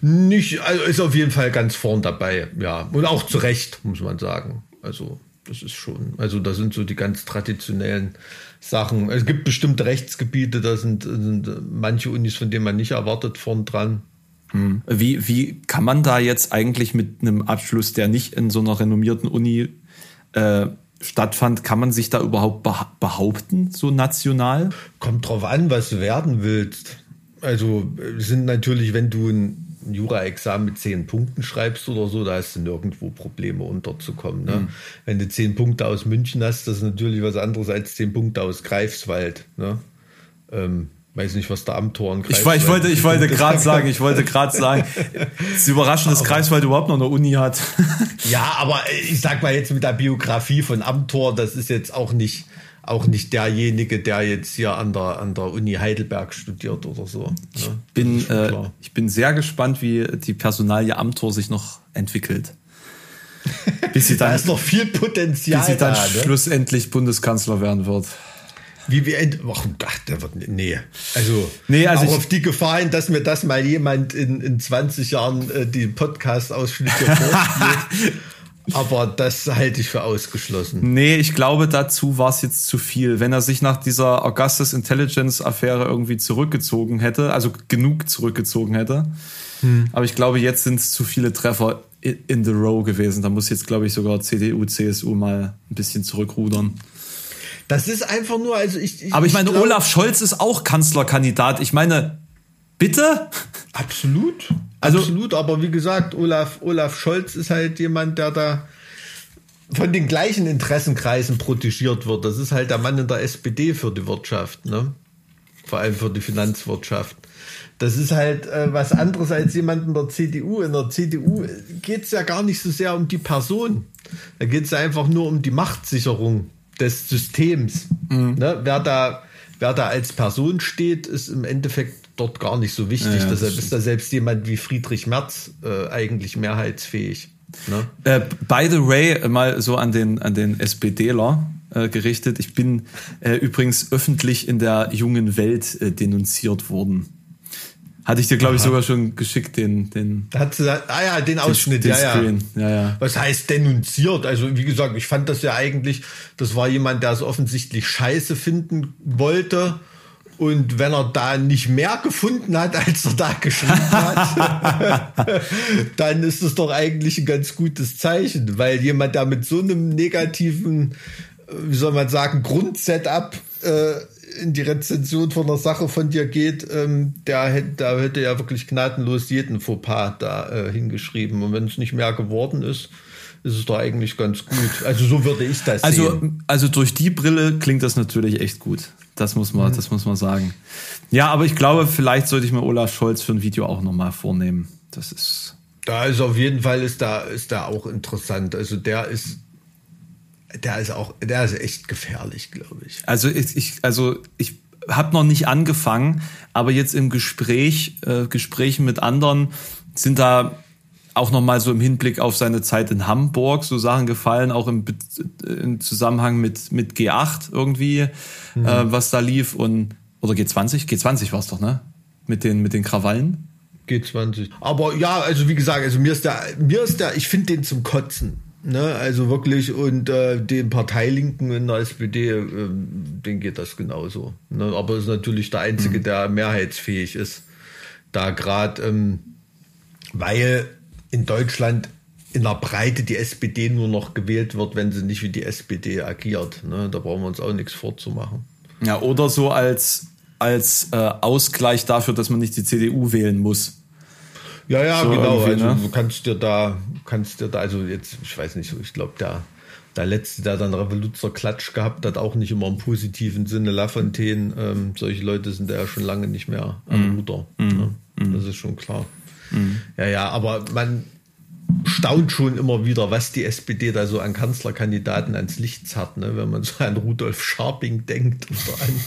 Nicht, also ist auf jeden Fall ganz vorn dabei, ja. Und auch zu Recht, muss man sagen. Also, das ist schon, also da sind so die ganz traditionellen Sachen. Es gibt bestimmte Rechtsgebiete, da sind, sind manche Unis, von denen man nicht erwartet, vorn dran. Wie wie kann man da jetzt eigentlich mit einem Abschluss, der nicht in so einer renommierten Uni äh, stattfand, kann man sich da überhaupt beha- behaupten, so national? Kommt drauf an, was du werden willst. Also sind natürlich, wenn du ein Jura-Examen mit zehn Punkten schreibst oder so, da hast du nirgendwo Probleme unterzukommen. Ne? Wenn du zehn Punkte aus München hast, das ist natürlich was anderes als zehn Punkte aus Greifswald. Ne? Ähm, weiß nicht, was der Amtor in Ich, war- ich wollte, ich wollte gerade sagen, ich wollte gerade sagen, es ist überraschend, dass Greifswald überhaupt noch eine Uni hat. Ja, aber ich sag mal jetzt mit der Biografie von Amtor, das ist jetzt auch nicht, auch nicht derjenige, der jetzt hier an der, an der Uni Heidelberg studiert oder so. Ne? Das bin, ist schon äh, ich bin sehr gespannt, wie die Personalie Amtor sich noch entwickelt. Bis sie da dann, ist noch viel Potenzial bis sie dann da. Ne? schlussendlich Bundeskanzler werden wird. Wie wir Ach, ach, der wird nee. Also, Nee, also auch ich- auf die Gefahr hin, dass mir das mal jemand in, in 20 Jahren äh, die Podcast-Ausschnitte vorspielt. Aber das halte ich für ausgeschlossen. Nee, ich glaube, dazu war es jetzt zu viel. Wenn er sich nach dieser Augustus Intelligence Affäre irgendwie zurückgezogen hätte, also genug zurückgezogen hätte. Aber ich glaube, jetzt sind es zu viele Treffer in the row gewesen. Da muss jetzt, glaube ich, sogar CDU, CSU mal ein bisschen zurückrudern. Das ist einfach nur, also ich. ich Aber ich meine, glaub- Olaf Scholz ist auch Kanzlerkandidat. Ich meine, bitte? Absolut. Also, Absolut, aber wie gesagt, Olaf, Olaf Scholz ist halt jemand, der da von den gleichen Interessenkreisen protegiert wird. Das ist halt der Mann in der SPD für die Wirtschaft, ne? Vor allem für die Finanzwirtschaft. Das ist halt äh, was anderes als jemand in der CDU. In der CDU geht es ja gar nicht so sehr um die Person. Da geht es einfach nur um die Machtsicherung des Systems. Mhm. Ne? Wer, da, wer da als Person steht, ist im Endeffekt dort gar nicht so wichtig. Ja, Deshalb ist da selbst jemand wie Friedrich Merz äh, eigentlich mehrheitsfähig. Ne? Äh, by the way, mal so an den, an den SPDler äh, gerichtet. Ich bin äh, übrigens öffentlich in der jungen Welt äh, denunziert worden. Hatte ich dir, glaube ich, sogar schon geschickt, den, den. Hat sie, ah ja, den Ausschnitt, den, den ja, Screen. ja. ja, ja. Was heißt denunziert? Also, wie gesagt, ich fand das ja eigentlich, das war jemand, der es offensichtlich scheiße finden wollte und wenn er da nicht mehr gefunden hat, als er da geschrieben hat, dann ist es doch eigentlich ein ganz gutes Zeichen, weil jemand, der mit so einem negativen, wie soll man sagen, Grundsetup äh, in die Rezension von einer Sache von dir geht, ähm, der hätte, da hätte ja wirklich gnadenlos jeden Fauxpas da äh, hingeschrieben. Und wenn es nicht mehr geworden ist, ist es doch eigentlich ganz gut. Also so würde ich das also, sehen. Also durch die Brille klingt das natürlich echt gut. Das muss man, mhm. das muss man sagen. Ja, aber ich glaube, vielleicht sollte ich mir Olaf Scholz für ein Video auch nochmal vornehmen. Das ist. Da ist auf jeden Fall ist da, ist da auch interessant. Also der ist, der ist auch, der ist echt gefährlich, glaube ich. Also ich, ich also ich habe noch nicht angefangen, aber jetzt im Gespräch, äh, Gesprächen mit anderen sind da auch nochmal so im Hinblick auf seine Zeit in Hamburg so Sachen gefallen, auch im, im Zusammenhang mit, mit G8 irgendwie, mhm. äh, was da lief und, oder G20? G20 war es doch, ne? Mit den, mit den Krawallen? G20. Aber ja, also wie gesagt, also mir ist der, mir ist der, ich finde den zum Kotzen. Ne, also wirklich, und äh, den Parteilinken in der SPD, äh, den geht das genauso. Ne? Aber ist natürlich der Einzige, mhm. der mehrheitsfähig ist. Da gerade, ähm, weil in Deutschland in der Breite die SPD nur noch gewählt wird, wenn sie nicht wie die SPD agiert. Ne? Da brauchen wir uns auch nichts vorzumachen. Ja, oder so als, als äh, Ausgleich dafür, dass man nicht die CDU wählen muss. Ja, ja, so genau. Also ne? du kannst dir da, kannst dir da, also jetzt, ich weiß nicht so, ich glaube, der, der letzte, der dann Revoluzer Klatsch gehabt hat, auch nicht immer im positiven Sinne. Lafontaine, ähm, solche Leute sind ja schon lange nicht mehr am mm. Ruder. Mm. Ne? Mm. Das ist schon klar. Ja, ja, aber man staunt schon immer wieder, was die SPD da so an Kanzlerkandidaten ans Licht zerrt, ne? wenn man so an Rudolf Scharping denkt oder an,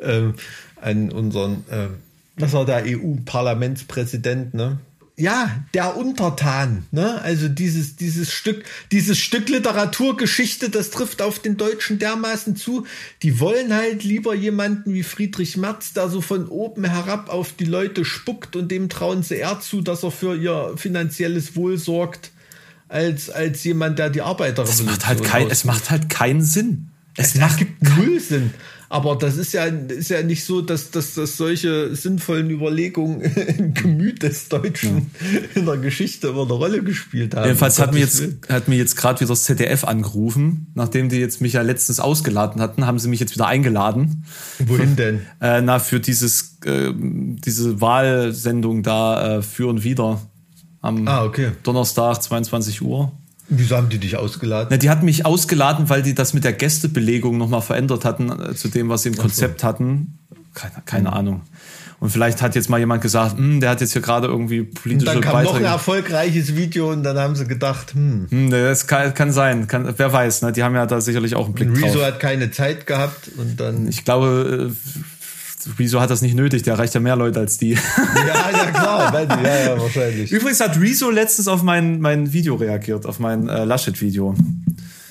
ähm, an unseren, äh, was war der EU-Parlamentspräsident, ne? Ja, der Untertan, ne? Also dieses, dieses Stück, dieses Stück Literaturgeschichte, das trifft auf den Deutschen dermaßen zu. Die wollen halt lieber jemanden wie Friedrich Merz, der so von oben herab auf die Leute spuckt und dem trauen sie eher zu, dass er für ihr finanzielles Wohl sorgt, als, als jemand, der die Arbeiterrevolution es macht halt kein, Es macht halt keinen Sinn. Es, macht gibt null Sinn. Aber das ist ja, ist ja nicht so, dass, dass, dass solche sinnvollen Überlegungen im Gemüt des Deutschen ja. in der Geschichte immer eine Rolle gespielt haben. Jedenfalls hat mir, jetzt, hat mir jetzt gerade wieder das ZDF angerufen. Nachdem die jetzt mich ja letztens ausgeladen hatten, haben sie mich jetzt wieder eingeladen. Wohin denn? Äh, na, für dieses, äh, diese Wahlsendung da äh, für und wieder am ah, okay. Donnerstag, 22 Uhr. Wieso haben die dich ausgeladen? Na, die hatten mich ausgeladen, weil die das mit der Gästebelegung nochmal verändert hatten äh, zu dem, was sie im Konzept so. hatten. Keine, keine mhm. Ahnung. Und vielleicht hat jetzt mal jemand gesagt, hm, der hat jetzt hier gerade irgendwie politische und dann kam Beiträge. noch ein erfolgreiches Video und dann haben sie gedacht, hm. hm das kann, kann sein, kann, wer weiß, ne? die haben ja da sicherlich auch einen Blick Rezo drauf. Hat keine Zeit gehabt und dann... Ich glaube, Rezo hat das nicht nötig, der erreicht ja mehr Leute als die. Ja, ja klar, ja, ja, wahrscheinlich. Übrigens hat Rezo letztens auf mein, mein Video reagiert, auf mein äh, Laschet-Video.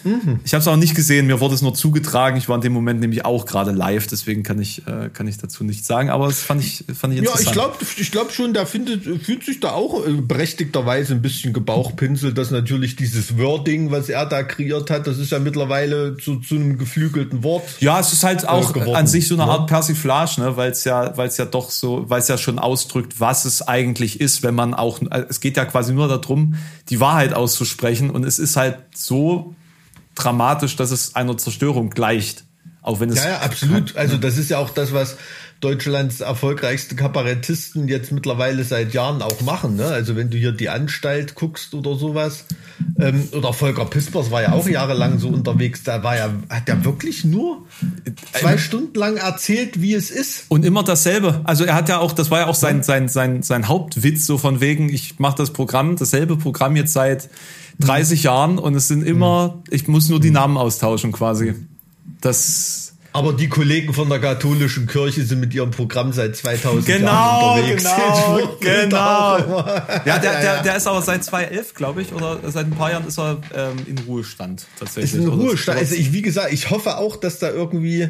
Mhm. Ich habe es auch nicht gesehen, mir wurde es nur zugetragen. Ich war in dem Moment nämlich auch gerade live, deswegen kann ich, äh, kann ich dazu nichts sagen, aber das fand ich, fand ich interessant. Ja, ich glaube ich glaub schon, der findet, fühlt sich da auch äh, berechtigterweise ein bisschen gebauchpinselt, dass natürlich dieses Wording, was er da kreiert hat, das ist ja mittlerweile zu, zu einem geflügelten Wort. Ja, es ist halt auch äh, an sich so eine Art Persiflage, ne? weil es ja, weil es ja doch so, weil es ja schon ausdrückt, was es eigentlich ist, wenn man auch, es geht ja quasi nur darum, die Wahrheit auszusprechen und es ist halt so dramatisch, dass es einer Zerstörung gleicht. Auch wenn es. Ja, ja, absolut. Also das ist ja auch das, was, Deutschlands erfolgreichste Kabarettisten jetzt mittlerweile seit Jahren auch machen. Ne? Also wenn du hier die Anstalt guckst oder sowas. Ähm, oder Volker Pispers war ja auch jahrelang so unterwegs. Da war ja, hat er wirklich nur zwei Stunden lang erzählt, wie es ist. Und immer dasselbe. Also er hat ja auch, das war ja auch sein, sein, sein, sein Hauptwitz, so von wegen, ich mache das Programm, dasselbe Programm jetzt seit 30 Jahren und es sind immer, ich muss nur die Namen austauschen quasi. Das aber die Kollegen von der katholischen Kirche sind mit ihrem Programm seit 2000 genau, Jahren unterwegs. Genau, genau. Ja, der, der, der ist aber seit 2011, glaube ich, oder seit ein paar Jahren ist er ähm, in Ruhestand tatsächlich. Ist in Ruhestand. Also ich, wie gesagt, ich hoffe auch, dass da irgendwie,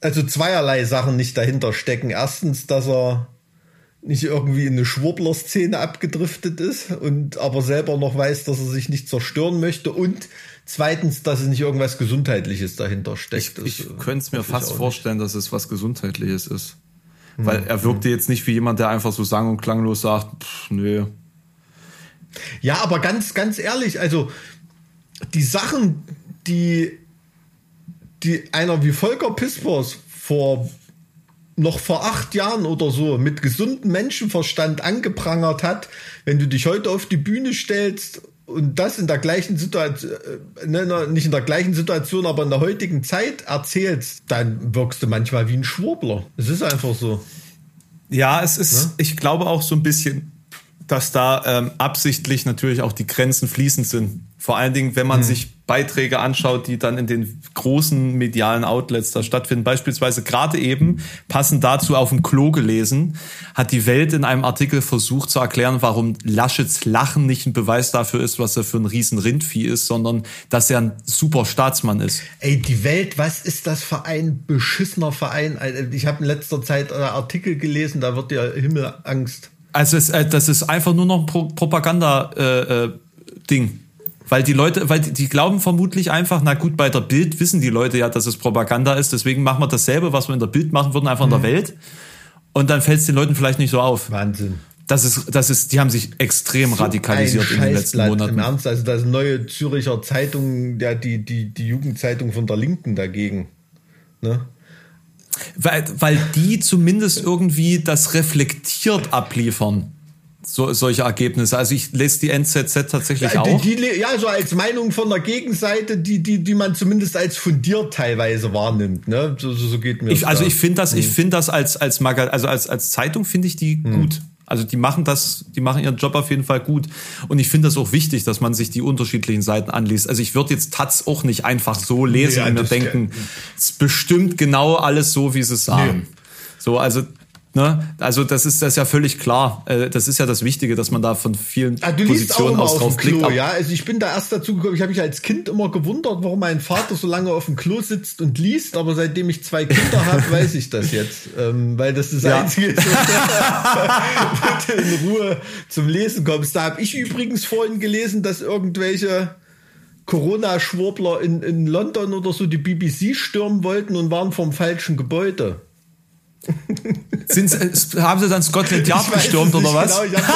also zweierlei Sachen nicht dahinter stecken. Erstens, dass er nicht irgendwie in eine Schwurbler-Szene abgedriftet ist und aber selber noch weiß, dass er sich nicht zerstören möchte und Zweitens, dass es nicht irgendwas Gesundheitliches dahinter steckt. Ich, ich könnte es mir fast vorstellen, dass es was Gesundheitliches ist. Hm. Weil er wirkte hm. jetzt nicht wie jemand, der einfach so sang- und klanglos sagt, pff, nö. Ja, aber ganz, ganz ehrlich, also die Sachen, die, die einer wie Volker Pispers vor noch vor acht Jahren oder so mit gesundem Menschenverstand angeprangert hat, wenn du dich heute auf die Bühne stellst und das in der gleichen Situation, äh, ne, nicht in der gleichen Situation, aber in der heutigen Zeit erzählst, dann wirkst du manchmal wie ein Schwurbler. Es ist einfach so. Ja, es ist, ne? ich glaube auch so ein bisschen, dass da ähm, absichtlich natürlich auch die Grenzen fließend sind. Vor allen Dingen, wenn man hm. sich Beiträge anschaut, die dann in den großen medialen Outlets da stattfinden. Beispielsweise gerade eben, passend dazu auf dem Klo gelesen, hat die Welt in einem Artikel versucht zu erklären, warum Laschets Lachen nicht ein Beweis dafür ist, was er für ein riesen Rindvieh ist, sondern dass er ein super Staatsmann ist. Ey, die Welt, was ist das für ein beschissener Verein? Ich habe in letzter Zeit äh, Artikel gelesen, da wird dir Himmelangst. Also es, äh, das ist einfach nur noch ein Pro Propaganda-Ding. Weil die Leute, weil die, die, glauben vermutlich einfach, na gut, bei der Bild wissen die Leute ja, dass es Propaganda ist, deswegen machen wir dasselbe, was wir in der Bild machen würden, einfach in der mhm. Welt. Und dann fällt es den Leuten vielleicht nicht so auf. Wahnsinn. Das ist, das ist, die haben sich extrem so radikalisiert in den letzten Monaten. Im Ernst, also da ist eine neue Züricher Zeitung, ja, die, die, die Jugendzeitung von der Linken dagegen. Ne? Weil, weil die zumindest irgendwie das reflektiert abliefern so, solche Ergebnisse. Also ich lese die NZZ tatsächlich ja, auch. Die, die, ja, so als Meinung von der Gegenseite, die, die, die man zumindest als fundiert teilweise wahrnimmt. Ne? So, so, geht mir ich, Also da. ich finde das, hm. ich finde das als, als Maga also als, als Zeitung finde ich die hm. gut. Also die machen das, die machen ihren Job auf jeden Fall gut. Und ich finde das auch wichtig, dass man sich die unterschiedlichen Seiten anliest. Also ich würde jetzt Taz auch nicht einfach so lesen ja, und mir denken, es ist bestimmt genau alles so, wie sie es sagen. Nee. So, also Ne? Also das ist das ist ja völlig klar. Äh, das ist ja das Wichtige, dass man da von vielen ah, du Positionen aus drauf Klo, blickt. Ja, also ich bin da erst dazu gekommen. Ich habe mich als Kind immer gewundert, warum mein Vater so lange auf dem Klo sitzt und liest. Aber seitdem ich zwei Kinder habe, weiß ich das jetzt, ähm, weil das das ja. Einzige ist, wo du in Ruhe zum Lesen kommst. Da habe ich übrigens vorhin gelesen, dass irgendwelche Corona-Schwurbler in, in London oder so die BBC stürmen wollten und waren vom falschen Gebäude. Sind, haben sie dann Scotland Yard gestürmt oder was? Genau, ich habe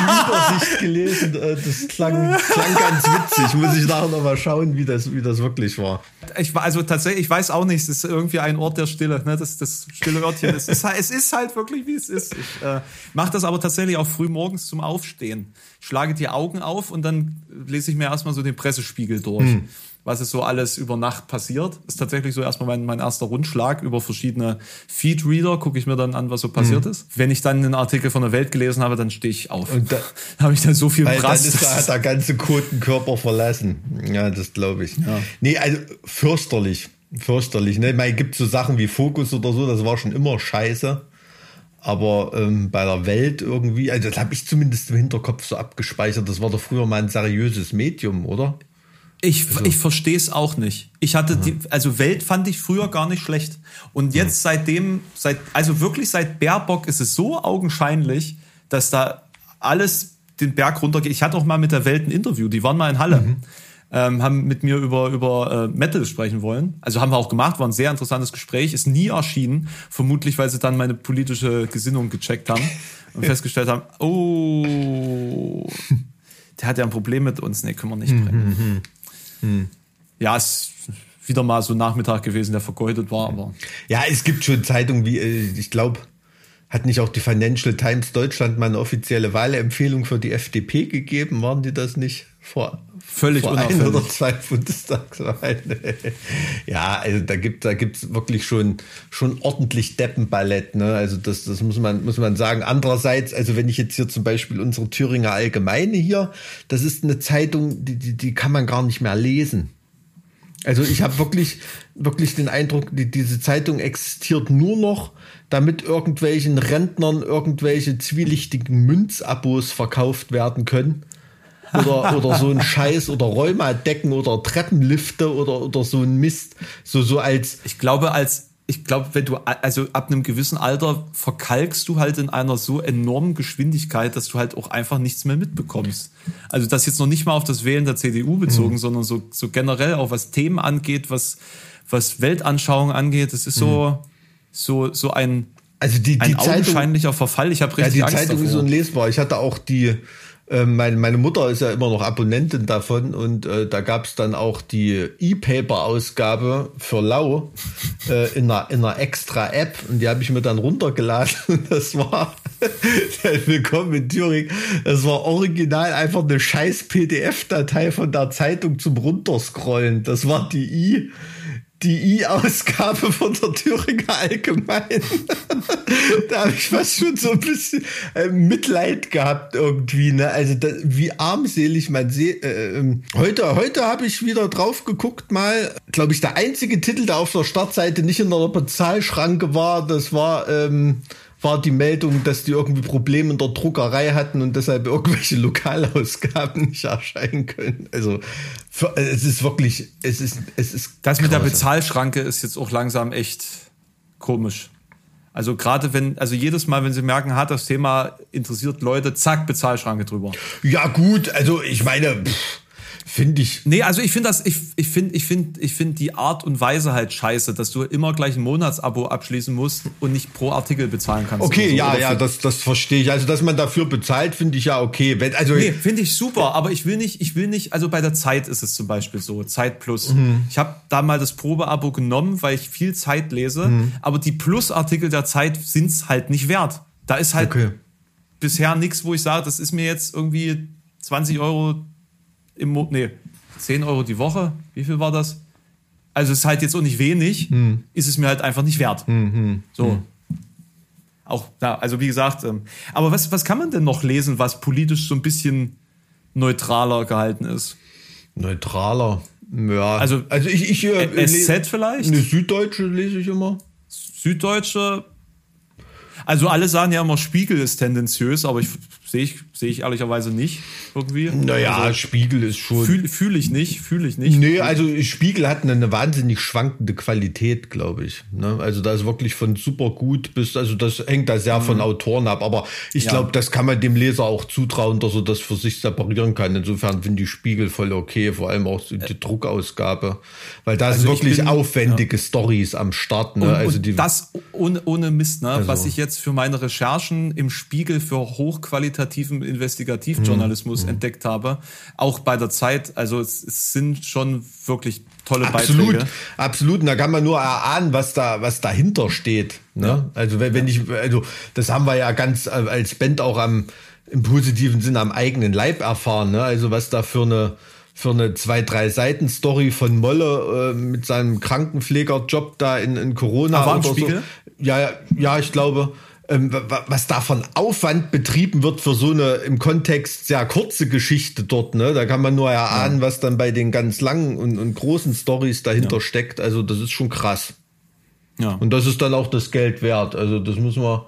die, Übersicht gelesen. Äh, das klang, klang ganz witzig. Muss ich nachher nochmal schauen, wie das, wie das wirklich war. Ich, also tatsächlich, ich weiß auch nicht, es ist irgendwie ein Ort der Stille. Ne? Das, das stille Örtchen. Es ist, es ist halt wirklich, wie es ist. Ich äh, mache das aber tatsächlich auch früh morgens zum Aufstehen. Ich schlage die Augen auf und dann lese ich mir erstmal so den Pressespiegel durch. Hm was ist so alles über Nacht passiert. Ist tatsächlich so erstmal mein, mein erster Rundschlag über verschiedene Feedreader, gucke ich mir dann an, was so passiert mhm. ist. Wenn ich dann einen Artikel von der Welt gelesen habe, dann stehe ich auf. Und da habe ich dann so viel Brass. Dann ist da, hat der ganze Kotenkörper verlassen. Ja, das glaube ich. Ja. Nee, also fürchterlich. Fürchterlich. Ne? Es gibt so Sachen wie Fokus oder so, das war schon immer scheiße. Aber ähm, bei der Welt irgendwie, also das habe ich zumindest im Hinterkopf so abgespeichert, das war doch früher mal ein seriöses Medium, oder? Ich, also. ich verstehe es auch nicht. Ich hatte die, also Welt fand ich früher gar nicht schlecht. Und jetzt seitdem, seit, also wirklich seit Baerbock ist es so augenscheinlich, dass da alles den Berg runtergeht. Ich hatte auch mal mit der Welt ein Interview, die waren mal in Halle. Mhm. Ähm, haben mit mir über, über äh, Metal sprechen wollen. Also haben wir auch gemacht, war ein sehr interessantes Gespräch, ist nie erschienen, vermutlich weil sie dann meine politische Gesinnung gecheckt haben und festgestellt haben, oh, der hat ja ein Problem mit uns, nee, können wir nicht bringen. Hm. Ja, es wieder mal so ein Nachmittag gewesen, der vergeudet war, aber. Ja, es gibt schon Zeitungen wie, äh, ich glaube, hat nicht auch die Financial Times Deutschland mal eine offizielle Wahlempfehlung für die FDP gegeben? Waren die das nicht vor, Völlig vor ein oder zwei Bundestagswahlen? ja, also da gibt da gibt's wirklich schon schon ordentlich Deppenballett. Ne? Also das das muss man muss man sagen. Andererseits, also wenn ich jetzt hier zum Beispiel unsere Thüringer Allgemeine hier, das ist eine Zeitung, die die, die kann man gar nicht mehr lesen. Also ich habe wirklich, wirklich den Eindruck, die, diese Zeitung existiert nur noch, damit irgendwelchen Rentnern irgendwelche zwielichtigen Münzabos verkauft werden können. Oder, oder so ein Scheiß oder Rheumadecken oder Treppenlifte oder, oder so ein Mist. So, so als. Ich glaube, als, ich glaube, wenn du, also ab einem gewissen Alter verkalkst du halt in einer so enormen Geschwindigkeit, dass du halt auch einfach nichts mehr mitbekommst. Also das jetzt noch nicht mal auf das Wählen der CDU bezogen, mhm. sondern so, so generell auch was Themen angeht, was, was Weltanschauung angeht. Das ist so, mhm. so, so ein, also die, die ein augenscheinlicher Verfall. Ich habe richtig ja, die Angst Zeitung davor. ist unlesbar. Ich hatte auch die, meine, meine Mutter ist ja immer noch Abonnentin davon und äh, da gab es dann auch die E-Paper-Ausgabe für Lau äh, in, einer, in einer extra App und die habe ich mir dann runtergeladen und das war Willkommen in Thüringen. Das war original einfach eine scheiß PDF-Datei von der Zeitung zum Runterscrollen. Das war die I die I-Ausgabe von der Thüringer Allgemein. da habe ich fast schon so ein bisschen äh, Mitleid gehabt irgendwie. Ne? Also da, wie armselig man sieht. Äh, ähm, heute heute habe ich wieder drauf geguckt mal. Glaube ich, der einzige Titel, der auf der Startseite nicht in der Bezahlschranke war, das war... Ähm, war die Meldung, dass die irgendwie Probleme in der Druckerei hatten und deshalb irgendwelche Lokalausgaben nicht erscheinen können. Also für, es ist wirklich, es ist, es ist. Das mit der Bezahlschranke ist jetzt auch langsam echt komisch. Also gerade wenn, also jedes Mal, wenn sie merken, hat das Thema interessiert Leute, zack, Bezahlschranke drüber. Ja gut, also ich meine. Pff Finde ich. Nee, also ich finde das, ich, ich finde, ich finde, ich finde die Art und Weise halt scheiße, dass du immer gleich ein Monatsabo abschließen musst und nicht pro Artikel bezahlen kannst. Okay, so. ja, ja, das, das verstehe ich. Also, dass man dafür bezahlt, finde ich ja okay. Wenn, also nee, finde ich super, aber ich will nicht, ich will nicht, also bei der Zeit ist es zum Beispiel so, Zeit Plus. Mhm. Ich habe da mal das Probeabo genommen, weil ich viel Zeit lese, mhm. aber die Plus-Artikel der Zeit sind's halt nicht wert. Da ist halt okay. bisher nichts, wo ich sage, das ist mir jetzt irgendwie 20 Euro im Mo nee, 10 Euro die Woche. Wie viel war das? Also es ist halt jetzt auch nicht wenig, hm. ist es mir halt einfach nicht wert. Hm, hm, so. Hm. Auch, ja, also wie gesagt, ähm, aber was, was kann man denn noch lesen, was politisch so ein bisschen neutraler gehalten ist? Neutraler? Ja. Also, also ich, ich äh, SZ vielleicht? Eine Süddeutsche lese ich immer. Süddeutsche. Also alle sagen ja immer, Spiegel ist tendenziös, aber ich sehe ich, sehe ich ehrlicherweise nicht irgendwie. Naja, also, Spiegel ist schon. Fühle fühl ich nicht, fühle ich nicht. Nee, also Spiegel hat eine, eine wahnsinnig schwankende Qualität, glaube ich. Ne? Also da ist wirklich von super gut bis, also das hängt da sehr mhm. von Autoren ab, aber ich ja. glaube, das kann man dem Leser auch zutrauen, dass er das für sich separieren kann. Insofern finde ich Spiegel voll okay, vor allem auch die äh. Druckausgabe, weil da also sind wirklich bin, aufwendige ja. Stories am Start. Ne? Und, also die, das ohne, ohne Mist, ne? Also. was ich jetzt für meine Recherchen im Spiegel für hochqualitativen Investigativjournalismus mhm. entdeckt habe. Auch bei der Zeit, also es, es sind schon wirklich tolle absolut, Beiträge. Absolut, und da kann man nur erahnen, was da, was dahinter steht. Ne? Ja. Also wenn, wenn ich, also das haben wir ja ganz äh, als Band auch am im positiven Sinne am eigenen Leib erfahren. Ne? Also was da für eine für eine zwei, drei Seiten Story von Molle äh, mit seinem Krankenpflegerjob da in, in Corona Aber oder Spiegel? so. Ja, ja, ich glaube ähm, was da von Aufwand betrieben wird für so eine im Kontext sehr kurze Geschichte dort, ne? Da kann man nur erahnen, ja. was dann bei den ganz langen und, und großen Stories dahinter ja. steckt. Also das ist schon krass. Ja. Und das ist dann auch das Geld wert. Also das muss man,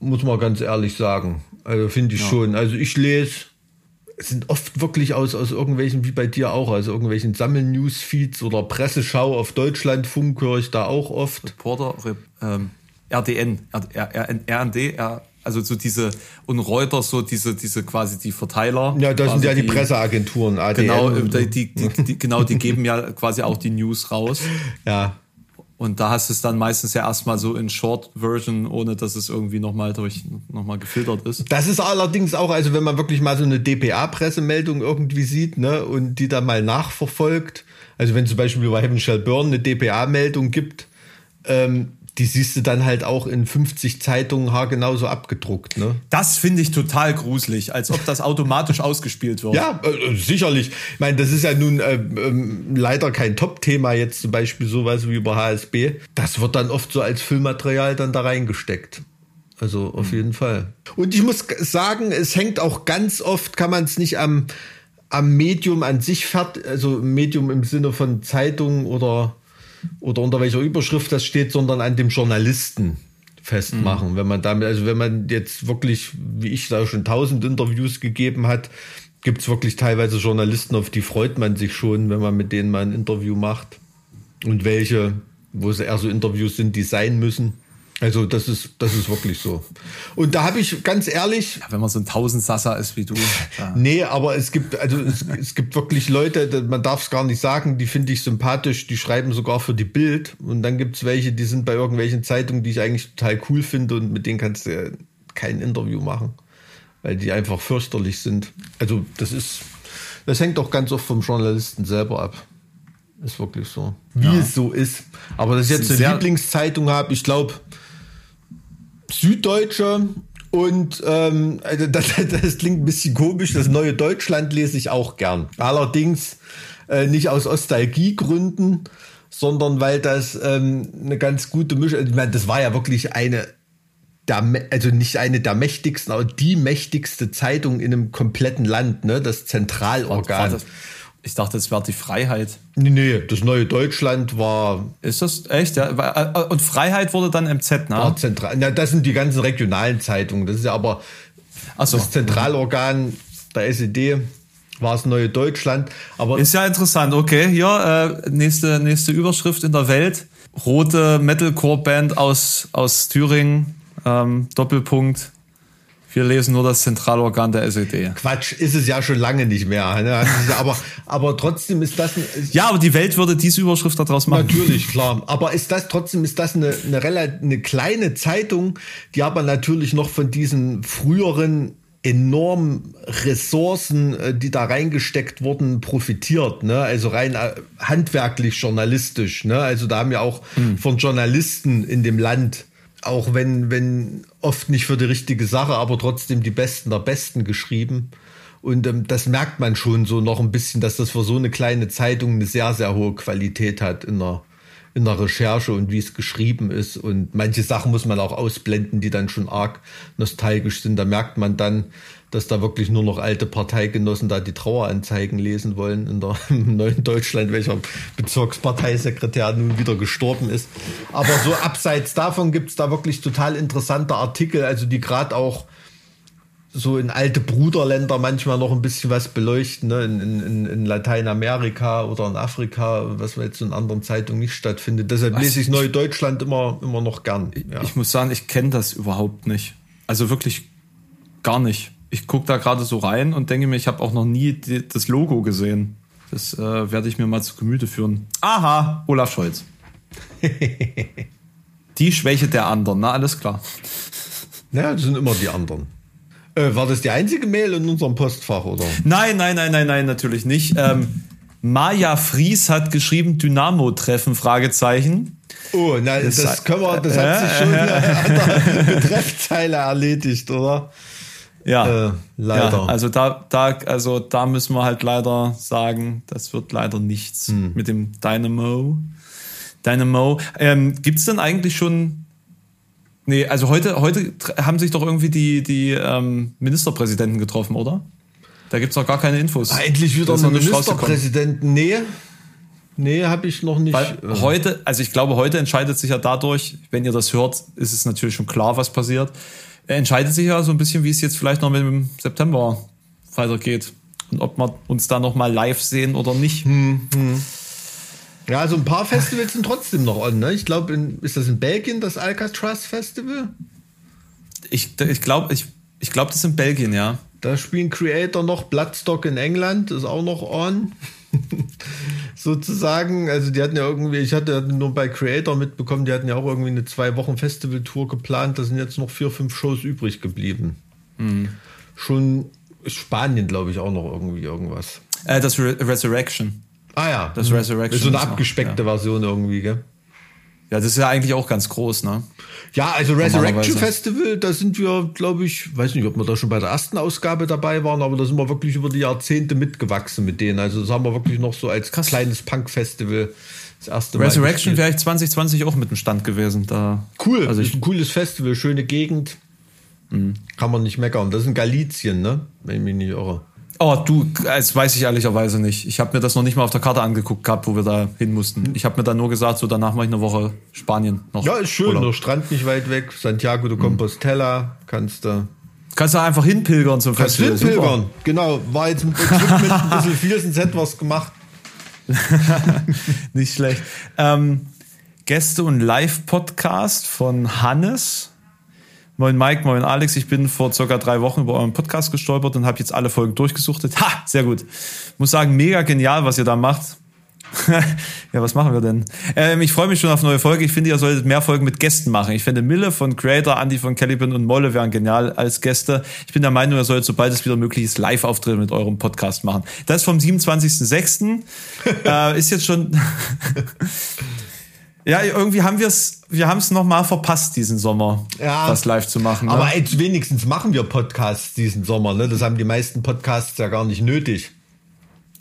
muss man ganz ehrlich sagen. Also finde ich ja. schon. Also ich lese, es sind oft wirklich aus, aus irgendwelchen, wie bei dir auch, also irgendwelchen Sammel-Newsfeeds oder Presseschau auf Deutschlandfunk höre ich da auch oft. Reporter, ähm, RDN, RND, also so diese und Reuters so diese diese quasi die Verteiler. Ja, das sind ja die, die Presseagenturen, ADN. Genau, die, die, die, genau, die geben ja quasi auch die News raus. Ja. Und da hast du es dann meistens ja erstmal so in Short Version, ohne dass es irgendwie nochmal durch nochmal gefiltert ist. Das ist allerdings auch, also wenn man wirklich mal so eine DPA-Pressemeldung irgendwie sieht, ne, und die dann mal nachverfolgt, also wenn zum Beispiel bei Heaven Shall Burn eine DPA-Meldung gibt, ähm, die siehst du dann halt auch in 50 Zeitungen haargenauso abgedruckt. Ne? Das finde ich total gruselig, als ob das automatisch ausgespielt wird. Ja, äh, sicherlich. Ich meine, das ist ja nun äh, äh, leider kein Top-Thema, jetzt zum Beispiel sowas wie über HSB. Das wird dann oft so als Filmmaterial dann da reingesteckt. Also auf mhm. jeden Fall. Und ich muss sagen, es hängt auch ganz oft, kann man es nicht am, am Medium an sich fert, also Medium im Sinne von Zeitungen oder oder unter welcher Überschrift das steht, sondern an dem Journalisten festmachen. Mhm. Wenn man damit, also wenn man jetzt wirklich, wie ich da schon tausend Interviews gegeben hat, gibt es wirklich teilweise Journalisten, auf die freut man sich schon, wenn man mit denen mal ein Interview macht. Und welche, wo es eher so Interviews sind, die sein müssen. Also das ist, das ist wirklich so. Und da habe ich ganz ehrlich. Ja, wenn man so ein Tausendsasser ist wie du. Ja. Nee, aber es gibt, also es, es gibt wirklich Leute, man darf es gar nicht sagen, die finde ich sympathisch, die schreiben sogar für die Bild. Und dann gibt es welche, die sind bei irgendwelchen Zeitungen, die ich eigentlich total cool finde und mit denen kannst du kein Interview machen. Weil die einfach fürchterlich sind. Also das ist, das hängt doch ganz oft vom Journalisten selber ab. Ist wirklich so. Wie ja. es so ist. Aber dass ich jetzt eine Lieblingszeitung habe, ich glaube, Süddeutsche und ähm, also das, das klingt ein bisschen komisch. Das neue Deutschland lese ich auch gern. Allerdings äh, nicht aus Nostalgiegründen, sondern weil das ähm, eine ganz gute Mischung. Ich meine, das war ja wirklich eine der, also nicht eine der mächtigsten, aber die mächtigste Zeitung in einem kompletten Land, ne? Das Zentralorgan. Das, ich dachte, es wäre die Freiheit. Nee, nee, das neue Deutschland war. Ist das echt? Ja. Äh, und Freiheit wurde dann MZ, ne? War zentral. Na, das sind die ganzen regionalen Zeitungen. Das ist ja aber so. das Zentralorgan der SED war das neue Deutschland. Aber ist ja interessant. Okay, hier äh, nächste nächste Überschrift in der Welt: rote Metalcore-Band aus aus Thüringen. Ähm, Doppelpunkt wir lesen nur das Zentralorgan der SED. Quatsch, ist es ja schon lange nicht mehr. Ne? Aber, aber trotzdem ist das. Ein, ja, aber die Welt würde diese Überschrift daraus machen. Natürlich, klar. Aber ist das trotzdem ist das eine, eine, eine kleine Zeitung, die aber natürlich noch von diesen früheren enormen Ressourcen, äh, die da reingesteckt wurden, profitiert. Ne? Also rein äh, handwerklich, journalistisch. Ne? Also da haben ja auch mhm. von Journalisten in dem Land auch wenn, wenn oft nicht für die richtige Sache, aber trotzdem die Besten der Besten geschrieben. Und ähm, das merkt man schon so noch ein bisschen, dass das für so eine kleine Zeitung eine sehr, sehr hohe Qualität hat in der, in der Recherche und wie es geschrieben ist. Und manche Sachen muss man auch ausblenden, die dann schon arg nostalgisch sind. Da merkt man dann, dass da wirklich nur noch alte Parteigenossen da die Traueranzeigen lesen wollen in der im neuen Deutschland, welcher Bezirksparteisekretär nun wieder gestorben ist. Aber so abseits davon gibt's da wirklich total interessante Artikel, also die gerade auch so in alte Bruderländer manchmal noch ein bisschen was beleuchten, ne? in, in, in Lateinamerika oder in Afrika, was jetzt in anderen Zeitungen nicht stattfindet. Deshalb lese ich Neue Deutschland immer, immer noch gern. Ja. Ich muss sagen, ich kenne das überhaupt nicht. Also wirklich gar nicht ich gucke da gerade so rein und denke mir, ich habe auch noch nie die, das Logo gesehen. Das äh, werde ich mir mal zu Gemüte führen. Aha, Olaf Scholz. die Schwäche der anderen, na alles klar. Ja, das sind immer die anderen. Äh, war das die einzige Mail in unserem Postfach, oder? Nein, nein, nein, nein, nein, natürlich nicht. Ähm, Maja Fries hat geschrieben, Dynamo-Treffen, Fragezeichen. Oh, na, das, das können wir, das äh, hat sich schon äh, an der Betreffzeile erledigt, oder? Ja, äh, leider. Ja, also da, da, also da müssen wir halt leider sagen, das wird leider nichts hm. mit dem Dynamo. Dynamo. Ähm, Gibt es denn eigentlich schon? Nee, also heute, heute haben sich doch irgendwie die, die ähm, Ministerpräsidenten getroffen, oder? Da gibt es noch gar keine Infos. Eigentlich wieder ein Ministerpräsidenten. Nee. Nee, habe ich noch nicht. Weil äh. heute, also ich glaube, heute entscheidet sich ja dadurch, wenn ihr das hört, ist es natürlich schon klar, was passiert er entscheidet sich ja so ein bisschen, wie es jetzt vielleicht noch mit dem September weitergeht. Und ob wir uns da noch mal live sehen oder nicht. Hm, hm. Ja, also ein paar Festivals sind trotzdem noch on. Ne? Ich glaube, ist das in Belgien das Alcatraz Festival? Ich, ich glaube, ich, ich glaub, das ist in Belgien, ja. Da spielen Creator noch Bloodstock in England, ist auch noch on. sozusagen. Also die hatten ja irgendwie, ich hatte nur bei Creator mitbekommen, die hatten ja auch irgendwie eine zwei Wochen Festivaltour geplant. Da sind jetzt noch vier, fünf Shows übrig geblieben. Mhm. Schon Spanien, glaube ich, auch noch irgendwie irgendwas. Äh, das Re Resurrection. Ah ja. Das Resurrection. So eine abgespeckte noch, ja. Version irgendwie, gell? Ja, das ist ja eigentlich auch ganz groß, ne? Ja, also Resurrection Festival, da sind wir, glaube ich, weiß nicht, ob wir da schon bei der ersten Ausgabe dabei waren, aber da sind wir wirklich über die Jahrzehnte mitgewachsen mit denen. Also das haben wir wirklich noch so als Krass. kleines Punk-Festival das erste Mal. Resurrection wäre ich 2020 auch mit dem Stand gewesen. Da, cool, also ich, ein cooles Festival, schöne Gegend. Mhm. Kann man nicht meckern. Das ist in Galizien, ne? Wenn ich mich nicht irre. Oh, du, das weiß ich ehrlicherweise nicht. Ich habe mir das noch nicht mal auf der Karte angeguckt gehabt, wo wir da hin mussten. Ich habe mir dann nur gesagt, so danach mache ich eine Woche Spanien noch. Ja, ist schön, Urlaub. der Strand nicht weit weg, Santiago de Compostela, kannst du. Kannst du einfach hinpilgern zum kannst Festival. Hinpilgern, Super. genau. War jetzt mit, mit ein bisschen viel, sonst hätten wir gemacht. nicht schlecht. Ähm, Gäste und Live-Podcast von Hannes Moin Mike, moin Alex. Ich bin vor circa drei Wochen über euren Podcast gestolpert und habe jetzt alle Folgen durchgesuchtet. Ha, sehr gut. Muss sagen, mega genial, was ihr da macht. ja, was machen wir denn? Ähm, ich freue mich schon auf neue Folge. Ich finde, ihr solltet mehr Folgen mit Gästen machen. Ich finde Mille von Creator, Andy von Caliban und Molle wären genial als Gäste. Ich bin der Meinung, ihr solltet, sobald es wieder möglich ist, Live-Auftritte mit eurem Podcast machen. Das vom 27.06. äh, ist jetzt schon Ja, irgendwie haben wir es, wir haben es noch mal verpasst diesen Sommer, ja, was live zu machen. Ne? Aber jetzt wenigstens machen wir Podcasts diesen Sommer. Ne? Das haben die meisten Podcasts ja gar nicht nötig.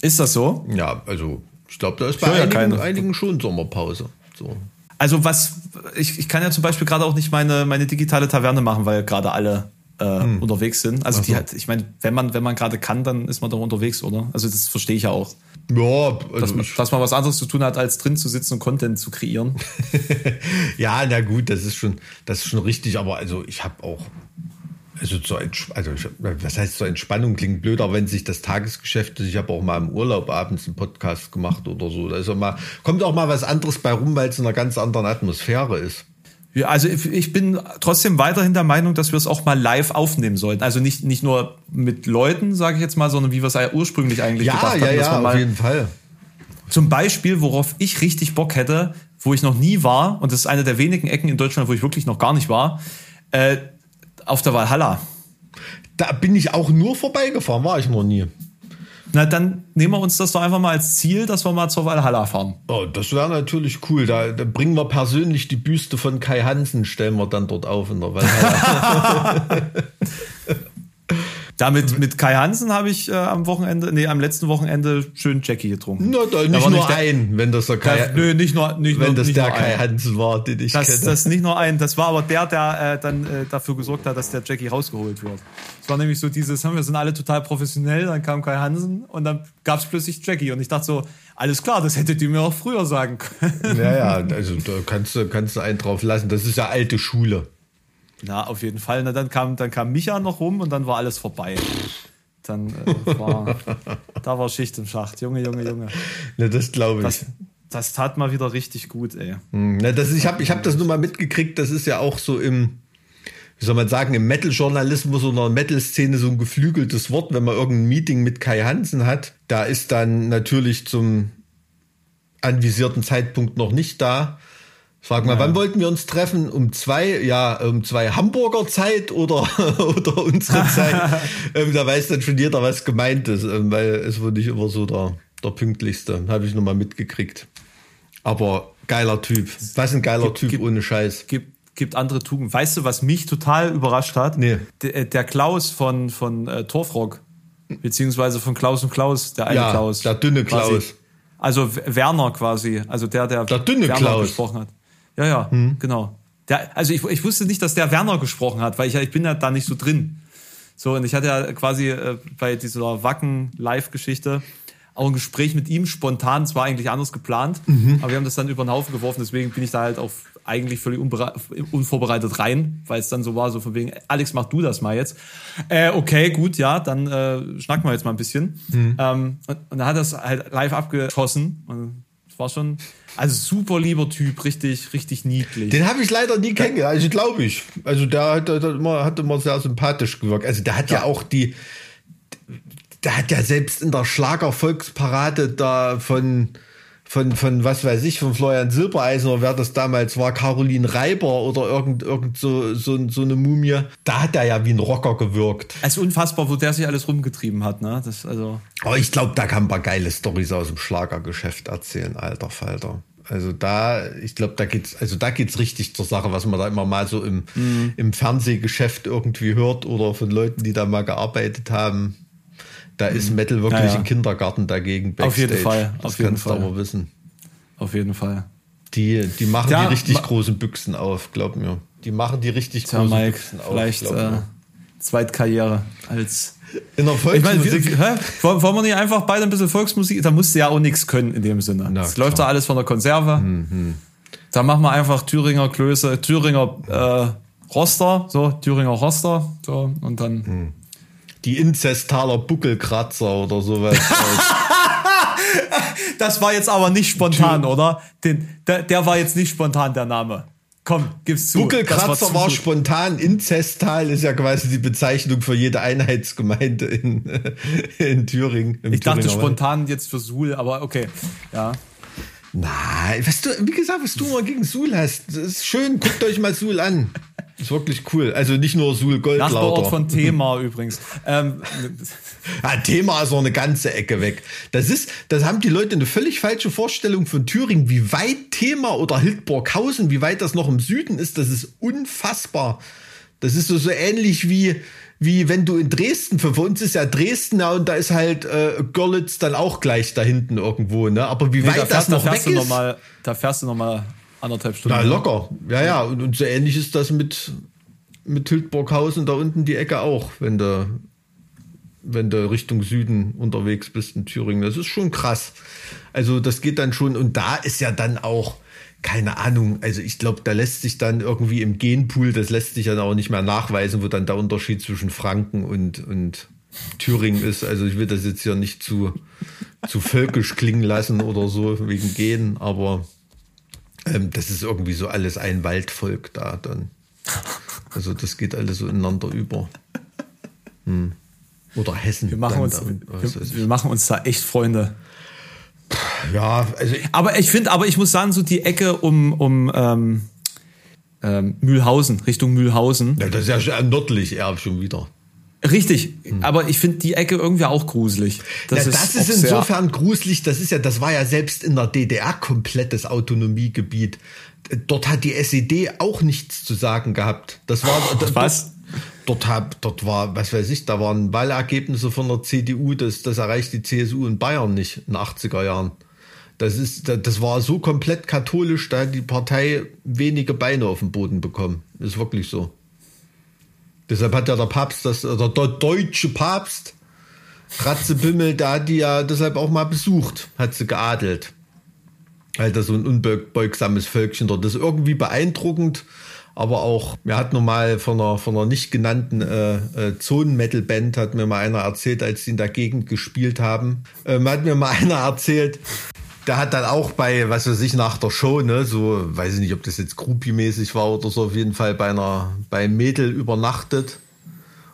Ist das so? Ja, also ich glaube, da ist bei einigen, ja einigen, schon Sommerpause. So. Also was, ich, ich kann ja zum Beispiel gerade auch nicht meine, meine digitale Taverne machen, weil gerade alle äh, hm. unterwegs sind. Also so. die hat, ich meine, wenn man, wenn man gerade kann, dann ist man doch unterwegs, oder? Also das verstehe ich ja auch. Ja, also dass, man, dass man was anderes zu tun hat, als drin zu sitzen und Content zu kreieren. ja, na gut, das ist schon, das ist schon richtig, aber also ich habe auch, also zur also ich, was heißt zur Entspannung klingt blöd, aber wenn sich das Tagesgeschäft, ich habe auch mal im Urlaub abends einen Podcast gemacht oder so, da ist auch mal, kommt auch mal was anderes bei rum, weil es in einer ganz anderen Atmosphäre ist. Ja, also ich bin trotzdem weiterhin der Meinung, dass wir es auch mal live aufnehmen sollten. Also nicht, nicht nur mit Leuten, sage ich jetzt mal, sondern wie wir es ursprünglich eigentlich ja, gedacht ja, haben. Ja, ja, auf jeden Fall. Zum Beispiel, worauf ich richtig Bock hätte, wo ich noch nie war, und das ist eine der wenigen Ecken in Deutschland, wo ich wirklich noch gar nicht war, äh, auf der Valhalla. Da bin ich auch nur vorbeigefahren, war ich noch nie. Na, dann nehmen wir uns das doch einfach mal als Ziel, dass wir mal zur Valhalla fahren. Oh, das wäre natürlich cool. Da, da, bringen wir persönlich die Büste von Kai Hansen, stellen wir dann dort auf in der Valhalla. Damit mit Kai Hansen habe ich äh, am Wochenende, nee, am letzten Wochenende schön Jackie getrunken. Na, da nicht nur nicht der, ein, wenn das der Kai, das, nö, nicht nur, nicht wenn nur, das nicht der Kai Hansen war, den ich das, kenne. Das ist nicht nur ein, das war aber der, der äh, dann äh, dafür gesorgt hat, dass der Jackie rausgeholt wird. War nämlich so dieses, wir sind alle total professionell, dann kam Kai Hansen und dann gab es plötzlich Jackie und ich dachte so, alles klar, das hättet ihr mir auch früher sagen können. Ja, ja, also da kannst du, kannst du einen drauf lassen. Das ist ja alte Schule. Na, auf jeden Fall. Na, dann kam, dann kam Micha noch rum und dann war alles vorbei dann äh, war, da war Schicht im Schacht. Junge, Junge, Junge. Ne, das glaube ich. Das, das, tat mal wieder richtig gut, ey. Ne, das, ich habe ich hab das nur mal mitgekriegt, das ist ja auch so im, wie soll man sagen, im Metal-Journalismus oder Metal-Szene so ein geflügeltes Wort, wenn man irgendein Meeting mit Kai Hansen hat. Da ist dann natürlich zum anvisierten Zeitpunkt noch nicht da. Frag mal, ja. wann wollten wir uns treffen? Um zwei, ja, um zwei Hamburger Zeit oder, oder unsere Zeit? ähm, da weiß dann schon jeder, was gemeint ist, ähm, weil es war nicht immer so der, der pünktlichste. Habe ich nochmal mitgekriegt. Aber geiler Typ. Was ein geiler gibt, Typ gibt, ohne Scheiß. Gibt, gibt andere Tugenden. Weißt du, was mich total überrascht hat? Nee. Der, äh, der Klaus von, von äh, Torfrock, beziehungsweise von Klaus und Klaus, der eine ja, Klaus. Der dünne Klaus. Quasi. Also Werner quasi, also der, der, der dünne Werner Klaus. gesprochen hat. Ja, ja, hm. genau. Der, also ich, ich wusste nicht, dass der Werner gesprochen hat, weil ich, ich bin ja da nicht so drin. So, und ich hatte ja quasi äh, bei dieser Wacken-Live-Geschichte auch ein Gespräch mit ihm spontan, zwar eigentlich anders geplant, mhm. aber wir haben das dann über den Haufen geworfen, deswegen bin ich da halt auch eigentlich völlig unvorbereitet rein, weil es dann so war, so von wegen, Alex, mach du das mal jetzt. Äh, okay, gut, ja, dann äh, schnacken wir jetzt mal ein bisschen. Mhm. Ähm, und, und dann hat es halt live abgeschossen. Und es war schon, also super lieber Typ, richtig, richtig niedlich. Den habe ich leider nie kennengelernt, also glaube ich. Also der hat, der immer, hat immer sehr sympathisch gewirkt. Also der hat ja, ja auch die, der hat ja selbst in der Schlagervolksparade da von von, von was weiß ich, von Florian Silbereisen oder wer das damals war, Caroline Reiber oder irgend, irgend so, so, so eine Mumie. Da hat er ja wie ein Rocker gewirkt. Es ist unfassbar, wo der sich alles rumgetrieben hat, ne? Das, also. Aber ich glaube, da kann ein paar geile Stories aus dem Schlagergeschäft erzählen, alter Falter. Also da, ich glaube, da geht's, also da geht's richtig zur Sache, was man da immer mal so im, mhm. im Fernsehgeschäft irgendwie hört oder von Leuten, die da mal gearbeitet haben. Da ist mhm. Metal wirklich ja, ja. ein Kindergarten dagegen. Backstage. Auf jeden Fall. Das auf jeden kannst Fall. du aber wissen. Auf jeden Fall. Die, die machen ja, die richtig großen Büchsen auf, glaub mir. Die machen die richtig Tja, großen Mike, Büchsen auf. Vielleicht äh, Zweitkarriere als in der Volksmusik. Ich meine, Wollen wir nicht einfach beide ein bisschen Volksmusik? Da musst du ja auch nichts können in dem Sinne. Es läuft da alles von der Konserve. Mhm. Da machen wir einfach Thüringer Klöße, Thüringer äh, Roster, so, Thüringer Roster, so, und dann. Mhm. Die Inzestaler Buckelkratzer oder sowas. das war jetzt aber nicht spontan, oder? Den, der, der war jetzt nicht spontan, der Name. Komm, gib's zu. Buckelkratzer war, war, spontan. Inzestal ist ja quasi die Bezeichnung für jede Einheitsgemeinde in, in Thüringen. Ich dachte spontan jetzt für Suhl, aber okay. Ja. Nein, was du, wie gesagt, was du mal gegen Suhl hast, das ist schön. Guckt euch mal Suhl an. Ist wirklich cool. Also nicht nur Suhl Goldlauter. Nachbarort von Thema übrigens. Ähm, ja, Thema ist auch eine ganze Ecke weg. Das ist, das haben die Leute eine völlig falsche Vorstellung von Thüringen, wie weit Thema oder Hildburghausen, wie weit das noch im Süden ist. Das ist unfassbar. Das ist so, so ähnlich wie, wie wenn du in Dresden, für uns ist ja Dresden, ja, und da ist halt äh, Görlitz dann auch gleich da hinten irgendwo, ne? Aber wie nee, weit da fährst, das noch da weg ist. Noch mal, da fährst du noch mal anderthalb Stunden. Na, locker. Ja, ja. Und, und so ähnlich ist das mit, mit Hildburghausen da unten die Ecke auch, wenn du, wenn du Richtung Süden unterwegs bist in Thüringen. Das ist schon krass. Also das geht dann schon. Und da ist ja dann auch, keine Ahnung, also ich glaube, da lässt sich dann irgendwie im Genpool, das lässt sich dann auch nicht mehr nachweisen, wo dann der Unterschied zwischen Franken und, und Thüringen ist. Also ich will das jetzt hier nicht zu, zu völkisch klingen lassen oder so wegen Gen, aber ähm, das ist irgendwie so alles ein Waldvolk da dann. Also das geht alles so ineinander über. Hm. Oder Hessen. Wir machen, uns, wir, wir machen uns da echt Freunde. Ja, also. Aber ich finde, aber ich muss sagen, so die Ecke um, um ähm, ähm, Mühlhausen, Richtung Mühlhausen. Ja, das ist ja nördlich eher schon wieder. Richtig, hm. aber ich finde die Ecke irgendwie auch gruselig. Das, ja, das ist, ist insofern gruselig, das ist ja, das war ja selbst in der DDR komplettes Autonomiegebiet. Dort hat die SED auch nichts zu sagen gehabt. Das war oh, was? Dort, dort, dort war, was weiß ich, da waren Wahlergebnisse von der CDU, das, das erreicht die CSU in Bayern nicht in den 80er Jahren. Das ist, das war so komplett katholisch, da hat die Partei wenige Beine auf dem Boden bekommen. Ist wirklich so. Deshalb hat ja der Papst, das, oder der deutsche Papst, Ratzebimmel, da hat die ja deshalb auch mal besucht, hat sie geadelt. Weil das so ein unbeugsames Völkchen dort. Ist irgendwie beeindruckend, aber auch, mir hat nur mal von einer, von einer nicht genannten äh, äh, Zonen-Metal-Band, hat mir mal einer erzählt, als sie in der Gegend gespielt haben, ähm, hat mir mal einer erzählt, der hat dann auch bei, was weiß ich, nach der Show, ne, so, weiß ich nicht, ob das jetzt groupie-mäßig war oder so, auf jeden Fall bei einer, bei Mädel übernachtet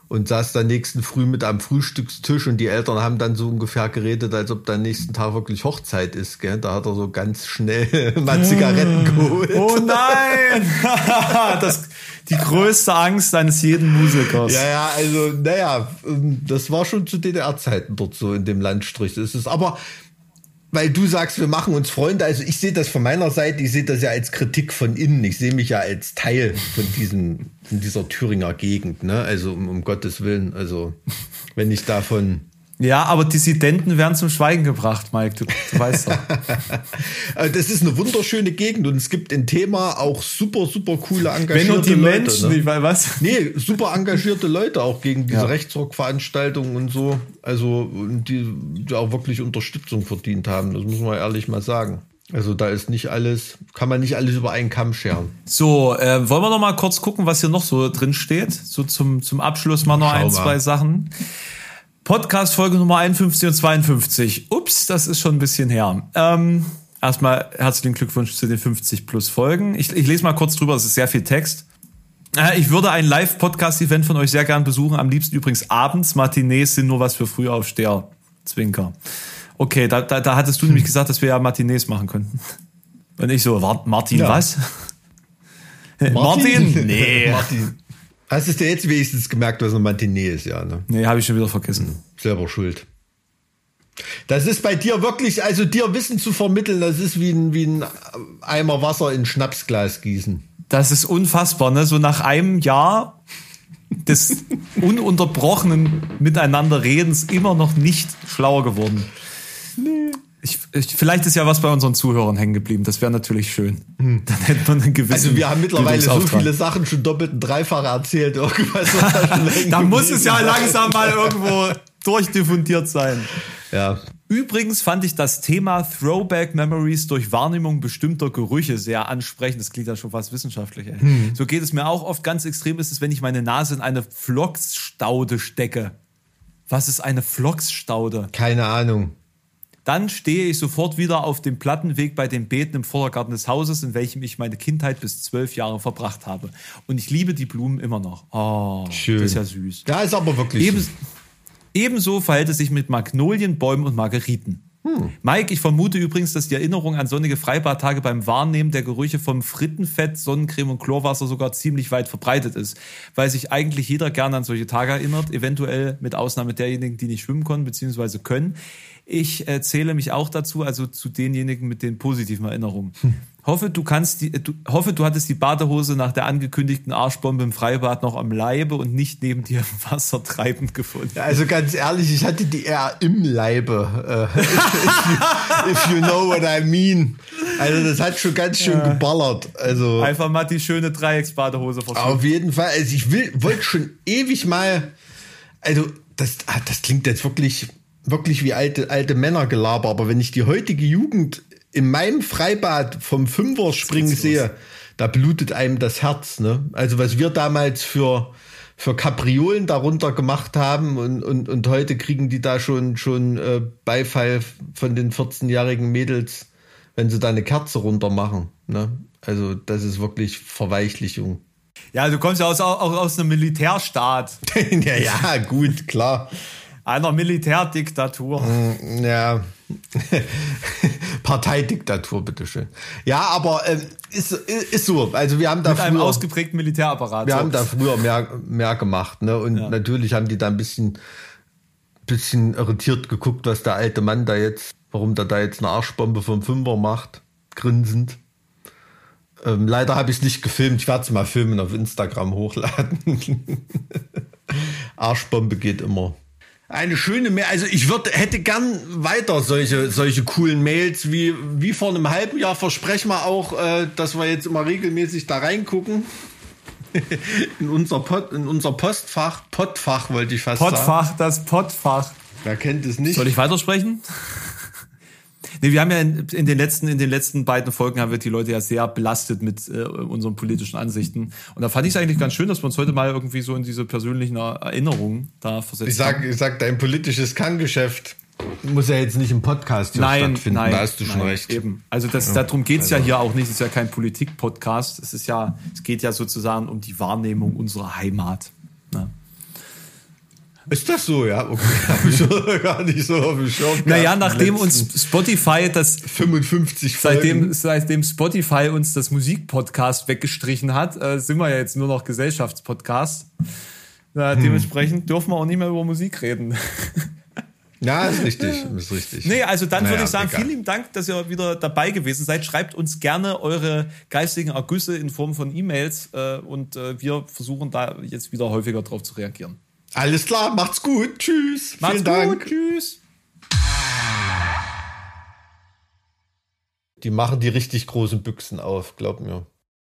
und saß dann nächsten Früh mit am Frühstückstisch und die Eltern haben dann so ungefähr geredet, als ob dann nächsten Tag wirklich Hochzeit ist, gell? Da hat er so ganz schnell mal Zigaretten geholt. Oh nein! das, die größte Angst eines jeden Musikers. Ja, ja, also, naja, das war schon zu DDR-Zeiten dort so in dem Landstrich. Das ist aber, weil du sagst, wir machen uns Freunde. Also ich sehe das von meiner Seite, ich sehe das ja als Kritik von innen. Ich sehe mich ja als Teil von diesem, von dieser Thüringer Gegend, ne? Also um, um Gottes Willen. Also wenn ich davon ja, aber Dissidenten werden zum Schweigen gebracht, Mike. Du, du weißt doch. Also, das ist eine wunderschöne Gegend und es gibt in Thema auch super, super coole engagierte Wenn und die Leute, Menschen, ne? ich weiß was? Nee, super engagierte Leute auch gegen diese ja. Rechtsrockveranstaltungen und so. Also, die, die auch wirklich Unterstützung verdient haben. Das muss man ehrlich mal sagen. Also da ist nicht alles, kann man nicht alles über einen Kamm scheren. So, äh, wollen wir noch mal kurz gucken, was hier noch so drin steht? So zum, zum Abschluss mal noch Schau ein, mal. zwei Sachen. Podcast Folge Nummer 51 und 52. Ups, das ist schon ein bisschen her. Ähm, erstmal herzlichen Glückwunsch zu den 50 plus Folgen. Ich, ich lese mal kurz drüber, es ist sehr viel Text. Äh, ich würde ein Live-Podcast-Event von euch sehr gern besuchen. Am liebsten übrigens abends. Matinees sind nur was für Frühaufsteher. Zwinker. Okay, da, da, da hattest du nämlich gesagt, dass wir ja Matinees machen könnten. Und ich so, Martin, Ja. was? Martin? Nee. Martin. Hast du es dir jetzt wenigstens gemerkt, was eine Matinee ist, ja, ne? Nee, habe ich schon wieder vergessen. Selber schuld. Das ist bei dir wirklich, also dir Wissen zu vermitteln, das ist wie ein, wie ein Eimer Wasser in Schnapsglas gießen. Das ist unfassbar, ne? So nach einem Jahr des ununterbrochenen Miteinanderredens immer noch nicht schlauer geworden. Ich, ich, vielleicht ist ja was bei unseren Zuhörern hängen geblieben. Das wäre natürlich schön. Dann hätte man einen gewissen Also wir haben mittlerweile so viele Sachen schon doppelt und dreifach erzählt. Irgendwas was da muss es ja langsam mal irgendwo durchdiffundiert sein. Ja. Übrigens fand ich das Thema Throwback Memories durch Wahrnehmung bestimmter Gerüche sehr ansprechend. Das klingt ja schon fast wissenschaftlich. Ey. Hm. So geht es mir auch oft. Ganz extrem ist es, wenn ich meine Nase in eine Flocksstaude stecke. Was ist eine Flocksstaude? Keine Ahnung. Dann stehe ich sofort wieder auf dem Plattenweg bei den Beeten im Vorgarten des Hauses, in welchem ich meine Kindheit bis zwölf Jahre verbracht habe. Und ich liebe die Blumen immer noch. Oh, Schön. das ist ja süß. Ja, ist aber wirklich. Eben, so. ebenso verhält es sich mit Magnolien, Bäumen und Margeriten. Mike, ich vermute übrigens, dass die Erinnerung an sonnige Freibadtage beim Wahrnehmen der Gerüche vom Frittenfett, Sonnencreme und Chlorwasser sogar ziemlich weit verbreitet ist, weil sich eigentlich jeder gerne an solche Tage erinnert, eventuell mit Ausnahme derjenigen, die nicht schwimmen konnten bzw. können. Ich äh, zähle mich auch dazu, also zu denjenigen mit den positiven Erinnerungen. Hoffe, du kannst die, du, hoffe, du hattest die Badehose nach der angekündigten Arschbombe im Freibad noch am Leibe und nicht neben dir im Wasser treibend gefunden. Ja, Also ganz ehrlich, ich hatte die eher im Leibe. Äh, if, you, if you know what I mean. Also das hat schon ganz schön geballert. Also Einfach mal die schöne Dreiecksbadehose verschwinden. auf jeden Fall. Also ich will, wollte schon ewig mal. Also das, ah, das klingt jetzt wirklich, wirklich wie alte, alte Männergelaber. Aber wenn ich die heutige Jugend in meinem Freibad vom Fünfer springen sehe, da blutet einem das Herz. Ne? Also was wir damals für für Kapriolen darunter gemacht haben und, und, und heute kriegen die da schon, schon äh, Beifall von den 14-jährigen Mädels, wenn sie da eine Kerze runter machen. Ne? Also das ist wirklich Verweichlichung. Ja, du kommst ja aus, auch aus einem Militärstaat, ja, ja, gut, klar. Einer Militärdiktatur. Ja. Parteidiktatur, bitteschön. Ja, aber ähm, ist, ist so. Also wir haben da Mit einem früher, ausgeprägten Militärapparat. wir So. haben da früher mehr, mehr gemacht, ne? Und Ja. natürlich haben die da ein bisschen, bisschen irritiert geguckt, was der alte Mann da jetzt, warum der da jetzt eine Arschbombe vom Fünfer macht, grinsend. Ähm, leider habe ich es nicht gefilmt. Ich werde es mal filmen auf Instagram hochladen. Arschbombe geht immer. Eine schöne Mail. Also ich würde, hätte gern weiter solche, solche coolen Mails wie, wie vor einem halben Jahr versprechen wir auch, äh, dass wir jetzt immer regelmäßig da reingucken. in unser Pod, in unser Postfach, Podfach wollte ich fast sagen. Pottfach, das Pottfach. Wer kennt es nicht? Soll ich weitersprechen? Nee, wir haben ja in, in, den letzten, in den letzten beiden Folgen haben wir die Leute ja sehr belastet mit äh, unseren politischen Ansichten. Und da fand ich es eigentlich ganz schön, dass wir uns heute mal irgendwie so in diese persönlichen Erinnerungen da versetzt Ich sag, ich sag, dein politisches Kerngeschäft muss ja jetzt nicht im Podcast hier Nein, stattfinden. nein, da hast du schon nein, recht. Eben. Also das, darum geht's ja hier auch nicht. Es ist ja kein Politik-Podcast. Es ist ja, es geht ja sozusagen um die Wahrnehmung unserer Heimat. Ist das so, ja? Okay. Hab ich so gar nicht so auf dem Schirm. Naja, nachdem uns Spotify das 55 seitdem, Folgen. seitdem Spotify uns das Musikpodcast weggestrichen hat, äh, sind wir ja jetzt nur noch Gesellschaftspodcast. Äh, Hm. Dementsprechend dürfen wir auch nicht mehr über Musik reden. Ja, ist richtig, ist richtig. Nee, also dann würde Naja, ich sagen, egal. vielen lieben Dank, dass ihr wieder dabei gewesen seid. Schreibt uns gerne eure geistigen Ergüsse in Form von E-Mails äh, und äh, wir versuchen da jetzt wieder häufiger drauf zu reagieren. Alles klar, macht's gut. Tschüss. Macht's Vielen Dank. gut, tschüss. Die machen die richtig großen Büchsen auf, glaub mir.